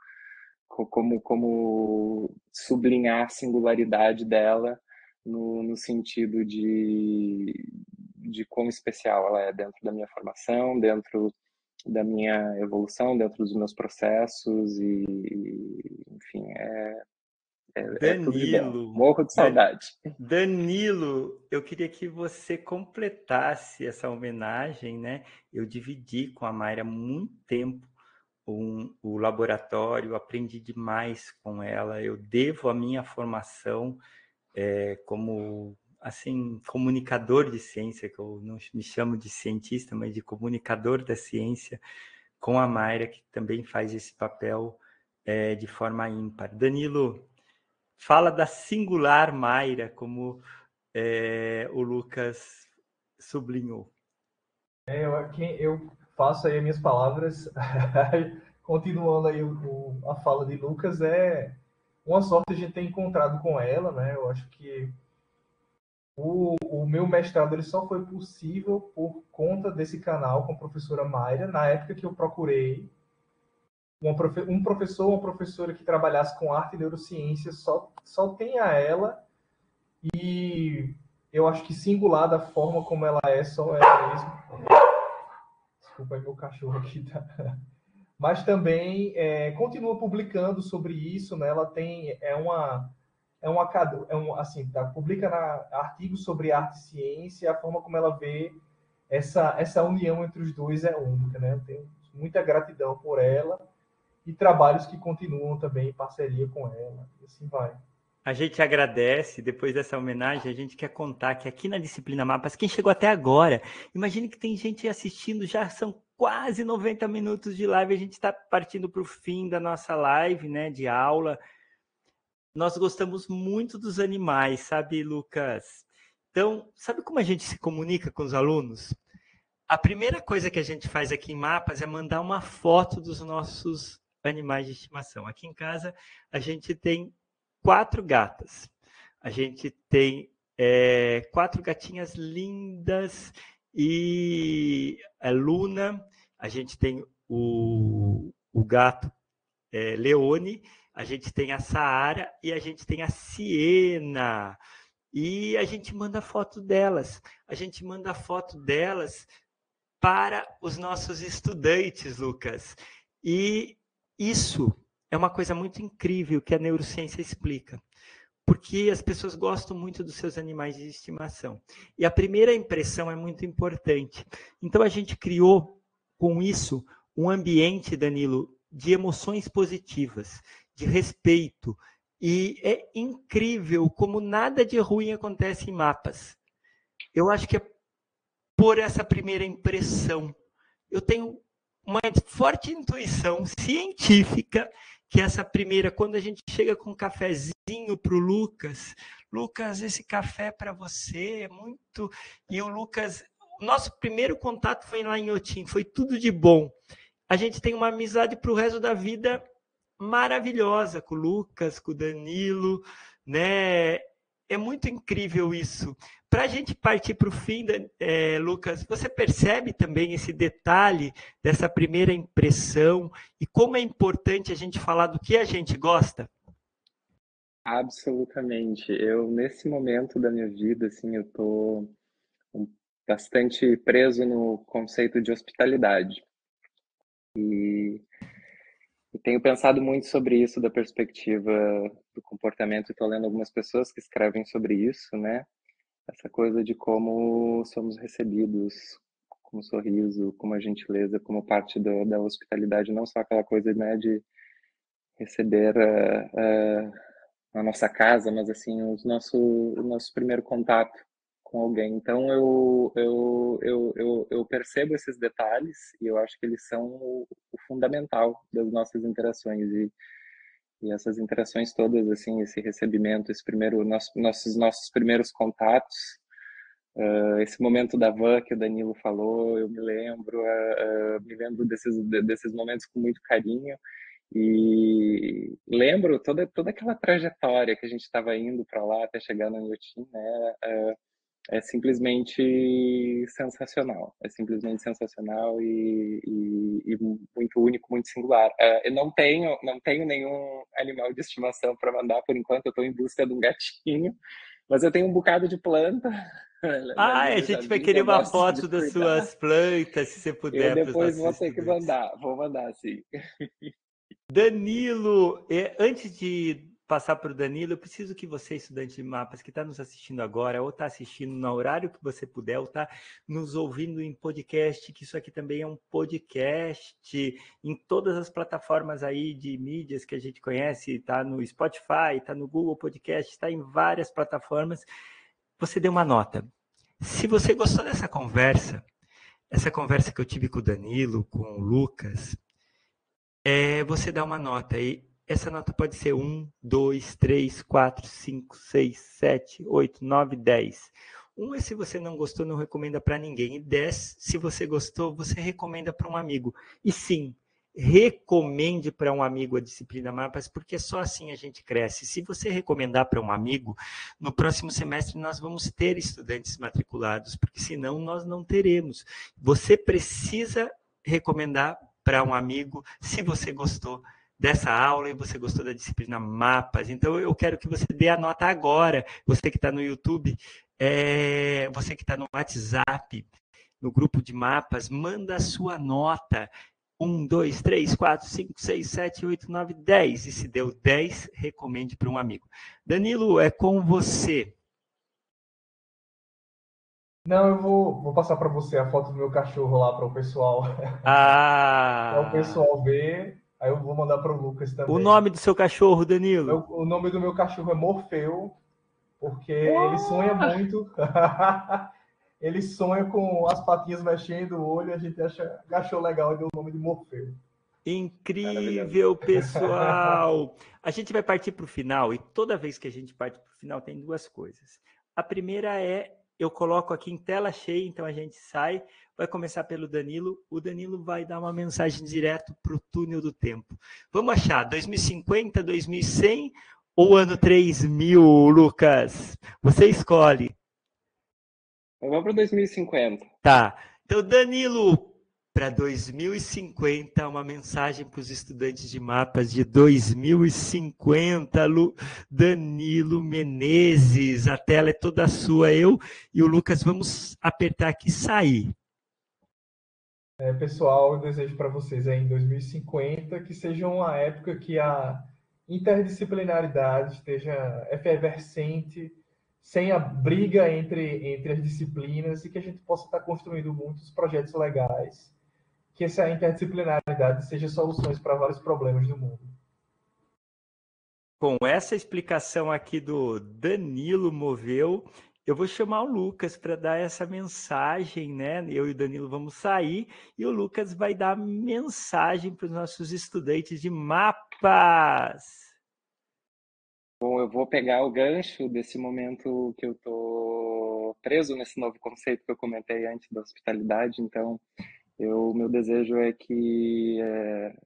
como como sublinhar a singularidade dela no, no sentido de de quão especial ela é dentro da minha formação, dentro da minha evolução, dentro dos meus processos e, enfim, é, é, Danilo, é morro de saudade. Danilo, eu queria que você completasse essa homenagem, né? Eu dividi com a Mayra muito tempo um, o laboratório, aprendi demais com ela. Eu devo a minha formação é, como assim comunicador de ciência, que eu não me chamo de cientista, mas de comunicador da ciência, com a Mayra, que também faz esse papel é, de forma ímpar. Danilo, fala da singular Mayra, como é, o Lucas sublinhou. É, eu, eu faço aí as minhas palavras, <laughs> continuando aí o, o, a fala de Lucas, é uma sorte a gente ter encontrado com ela, né? Eu acho que o, o meu mestrado ele só foi possível por conta desse canal com a professora Mayra, na época que eu procurei profe um professor ou uma professora que trabalhasse com arte e neurociência só, só tem a ela e eu acho que singular da forma como ela é só ela mesmo. Desculpa aí meu cachorro aqui, tá? Mas também é, continua publicando sobre isso, né? Ela tem é uma é um, é um assim, tá, publica na, artigos sobre arte e ciência, a forma como ela vê essa essa união entre os dois é única, né? Eu tenho muita gratidão por ela e trabalhos que continuam também em parceria com ela. E assim vai. A gente agradece, depois dessa homenagem, a gente quer contar que aqui na Disciplina Mapas, quem chegou até agora, imagine que tem gente assistindo, já são quase 90 minutos de live, a gente está partindo para o fim da nossa live, né, de aula. Nós gostamos muito dos animais, sabe, Lucas? Então, sabe como a gente se comunica com os alunos? A primeira coisa que a gente faz aqui em Mapas é mandar uma foto dos nossos animais de estimação. Aqui em casa a gente tem quatro gatas. A gente tem é, quatro gatinhas lindas e a Luna. A gente tem o, o gato é, Leone. A gente tem a Saara e a gente tem a Siena. E a gente manda foto delas. A gente manda foto delas para os nossos estudantes, Lucas. E isso é uma coisa muito incrível que a neurociência explica. Porque as pessoas gostam muito dos seus animais de estimação. E a primeira impressão é muito importante. Então a gente criou com isso um ambiente, Danilo, de emoções positivas, de respeito. E é incrível como nada de ruim acontece em mapas. Eu acho que é por essa primeira impressão. Eu tenho uma forte intuição científica que essa primeira, quando a gente chega com um cafezinho para o Lucas, Lucas, esse café é para você é muito. E o Lucas, nosso primeiro contato foi lá em Otim, foi tudo de bom. A gente tem uma amizade para o resto da vida maravilhosa com o Lucas, com o Danilo, né? É muito incrível isso. Para a gente partir para o fim, é, Lucas, você percebe também esse detalhe dessa primeira impressão e como é importante a gente falar do que a gente gosta? Absolutamente. Eu, nesse momento da minha vida, assim, eu tô bastante preso no conceito de hospitalidade. E, e tenho pensado muito sobre isso da perspectiva do comportamento. Estou lendo algumas pessoas que escrevem sobre isso, né? Essa coisa de como somos recebidos com um sorriso, com uma gentileza, como parte do, da hospitalidade, não só aquela coisa né, de receber uh, uh, a nossa casa, mas assim o nosso o nosso primeiro contato com alguém. Então eu eu, eu, eu, eu percebo esses detalhes e eu acho que eles são o, o fundamental das nossas interações e e essas interações todas, assim, esse recebimento, esse primeiro, nosso, nossos, nossos primeiros contatos, uh, esse momento da van que o Danilo falou, eu me lembro, uh, uh, me lembro desses, desses momentos com muito carinho, E lembro toda, toda aquela trajetória que a gente estava indo para lá até chegar no Inhotim, né? É, é, simplesmente sensacional. É simplesmente sensacional e, e, e muito único, muito singular. É, eu não tenho, não tenho nenhum animal de estimação para mandar por enquanto. Eu estou em busca de um gatinho, mas eu tenho um bocado de planta. <laughs> Ah, a gente vai querer uma foto das suas plantas, se você puder. Eu depois vou ter que mandar, vou mandar, sim. <laughs> Danilo, antes de passar para o Danilo, eu preciso que você, estudante de mapas, que está nos assistindo agora, ou está assistindo no horário que você puder, ou está nos ouvindo em podcast, que isso aqui também é um podcast em todas as plataformas aí de mídias que a gente conhece, está no Spotify, está no Google Podcast, está em várias plataformas. Você dê uma nota. Se você gostou dessa conversa, essa conversa que eu tive com o Danilo, com o Lucas, é, você dá uma nota. E essa nota pode ser 1, 2, 3, 4, 5, 6, 7, 8, 9, 10. 1 é se você não gostou, não recomenda para ninguém. E 10, se você gostou, você recomenda para um amigo. E sim, recomende para um amigo a disciplina Mapas, porque só assim a gente cresce. Se você recomendar para um amigo, no próximo semestre nós vamos ter estudantes matriculados, porque senão nós não teremos. Você precisa recomendar para um amigo se você gostou dessa aula e você gostou da disciplina mapas. Então eu quero que você dê a nota agora. Você que está no YouTube, é, você que está no WhatsApp, no grupo de mapas, manda a sua nota. 1, 2, 3, 4, 5, 6, 7, 8, 9, 10. E se deu 10, recomende para um amigo. Danilo, é com você. Não, eu vou, vou passar para você a foto do meu cachorro lá para o pessoal. Ah! <laughs> para o pessoal ver. Aí eu vou mandar para o Lucas também. O nome do seu cachorro, Danilo? o nome do meu cachorro é Morfeu, porque oh! ele sonha muito. <laughs> ele sonha com as patinhas mexendo, o olho, a gente acha, achou legal e deu o nome de Morfeu. Incrível, pessoal! A gente vai partir para o final, e toda vez que a gente parte para o final, tem duas coisas. A primeira é eu coloco aqui em tela cheia, então a gente sai, vai começar pelo Danilo. O Danilo vai dar uma mensagem direto para o túnel do tempo. Vamos achar 2050, 2100 ou ano 3000, Lucas? Você escolhe. Vamos para 2050. Tá. Então, Danilo, para 2050, uma mensagem para os estudantes de mapas de 2050, Lu, Danilo Menezes, a tela é toda sua, eu e o Lucas vamos apertar aqui e sair. É, pessoal, eu desejo para vocês aí em 2050 que seja uma época que a interdisciplinaridade esteja efervescente, sem a briga entre, entre as disciplinas e que a gente possa estar construindo muitos projetos legais que essa interdisciplinaridade seja soluções para vários problemas do mundo. Com essa explicação aqui do Danilo Moveu, eu vou chamar o Lucas para dar essa mensagem, né? Eu e o Danilo vamos sair e o Lucas vai dar mensagem para os nossos estudantes de mapas. Bom, eu vou pegar o gancho desse momento que eu estou preso nesse novo conceito que eu comentei antes da hospitalidade, então eu, meu desejo é que é,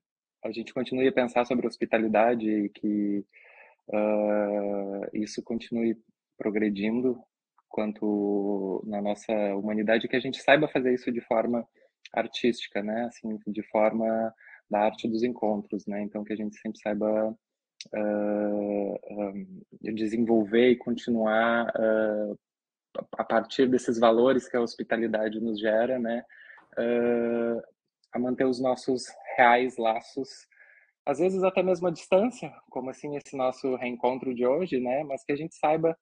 a gente continue a pensar sobre hospitalidade e que uh, isso continue progredindo quanto na nossa humanidade, que a gente saiba fazer isso de forma artística, né? Assim, de forma da arte dos encontros, né? Então que a gente sempre saiba uh, uh, desenvolver e continuar uh, a partir desses valores que a hospitalidade nos gera, né? uh, a manter os nossos reais laços, às vezes até mesmo à distância, como assim esse nosso reencontro de hoje, né? Mas que a gente saiba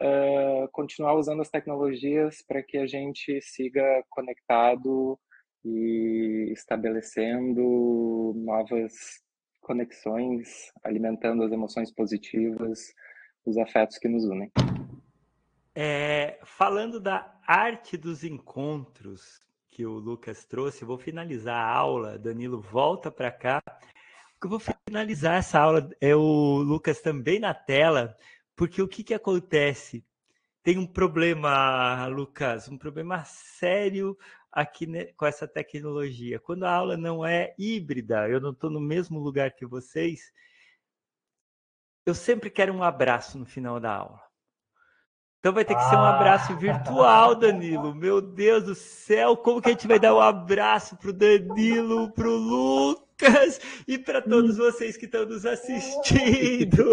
uh, continuar usando as tecnologias para que a gente siga conectado e estabelecendo novas conexões, alimentando as emoções positivas, os afetos que nos unem. É, falando da arte dos encontros, que o Lucas trouxe. Vou finalizar a aula. Danilo, volta para cá. Eu vou finalizar essa aula. É o Lucas também na tela, porque o que, que acontece? Tem um problema, Lucas, um problema sério aqui com essa tecnologia. Quando a aula não é híbrida, eu não estou no mesmo lugar que vocês, eu sempre quero um abraço no final da aula. Então vai ter que ser um abraço ah. virtual, Danilo. Meu Deus do céu, como que a gente vai dar um abraço para o Danilo, para o Lucas e para todos vocês que estão nos assistindo?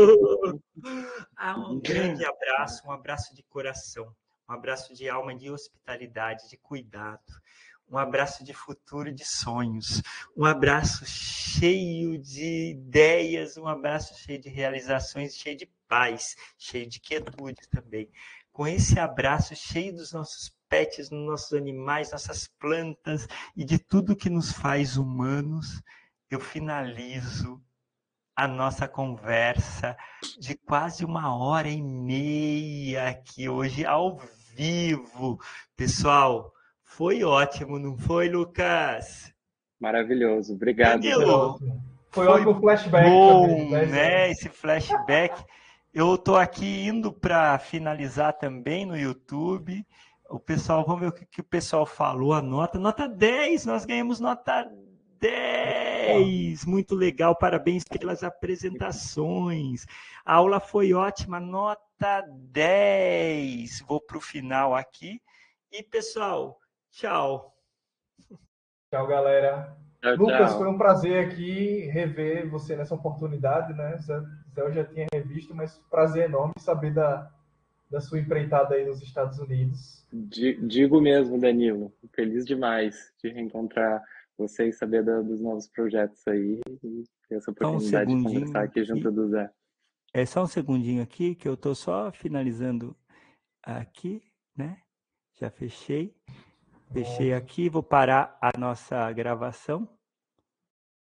<laughs> Ah, um grande abraço, um abraço de coração, um abraço de alma, de hospitalidade, de cuidado um abraço de futuro e de sonhos, um abraço cheio de ideias, um abraço cheio de realizações, cheio de paz, cheio de quietude também. Com esse abraço cheio dos nossos pets, dos nossos animais, nossas plantas e de tudo que nos faz humanos, eu finalizo a nossa conversa de quase uma hora e meia aqui hoje ao vivo. Pessoal, foi ótimo, não foi, Lucas? Maravilhoso, obrigado. Danilo, foi, foi ótimo flashback. Bom, também, né? Esse flashback. Eu estou aqui indo para finalizar também no YouTube. O pessoal, vamos ver o que, que, o pessoal falou. A nota, nota 10, nós ganhamos nota 10. Muito legal, parabéns pelas apresentações. A aula foi ótima, nota 10. Vou para o final aqui. E, pessoal, Tchau. Tchau, galera. Tchau, Lucas, tchau. foi um prazer aqui rever você nessa oportunidade, né? Zé, eu já tinha revisto, mas prazer enorme saber da, da sua empreitada aí nos Estados Unidos. Digo mesmo, Danilo. Feliz demais de reencontrar você e saber da, dos novos projetos aí e ter essa oportunidade um de conversar aqui, aqui junto do Zé. É só um segundinho aqui que eu estou só finalizando aqui, né? Já fechei. Fechei aqui, vou parar a nossa gravação.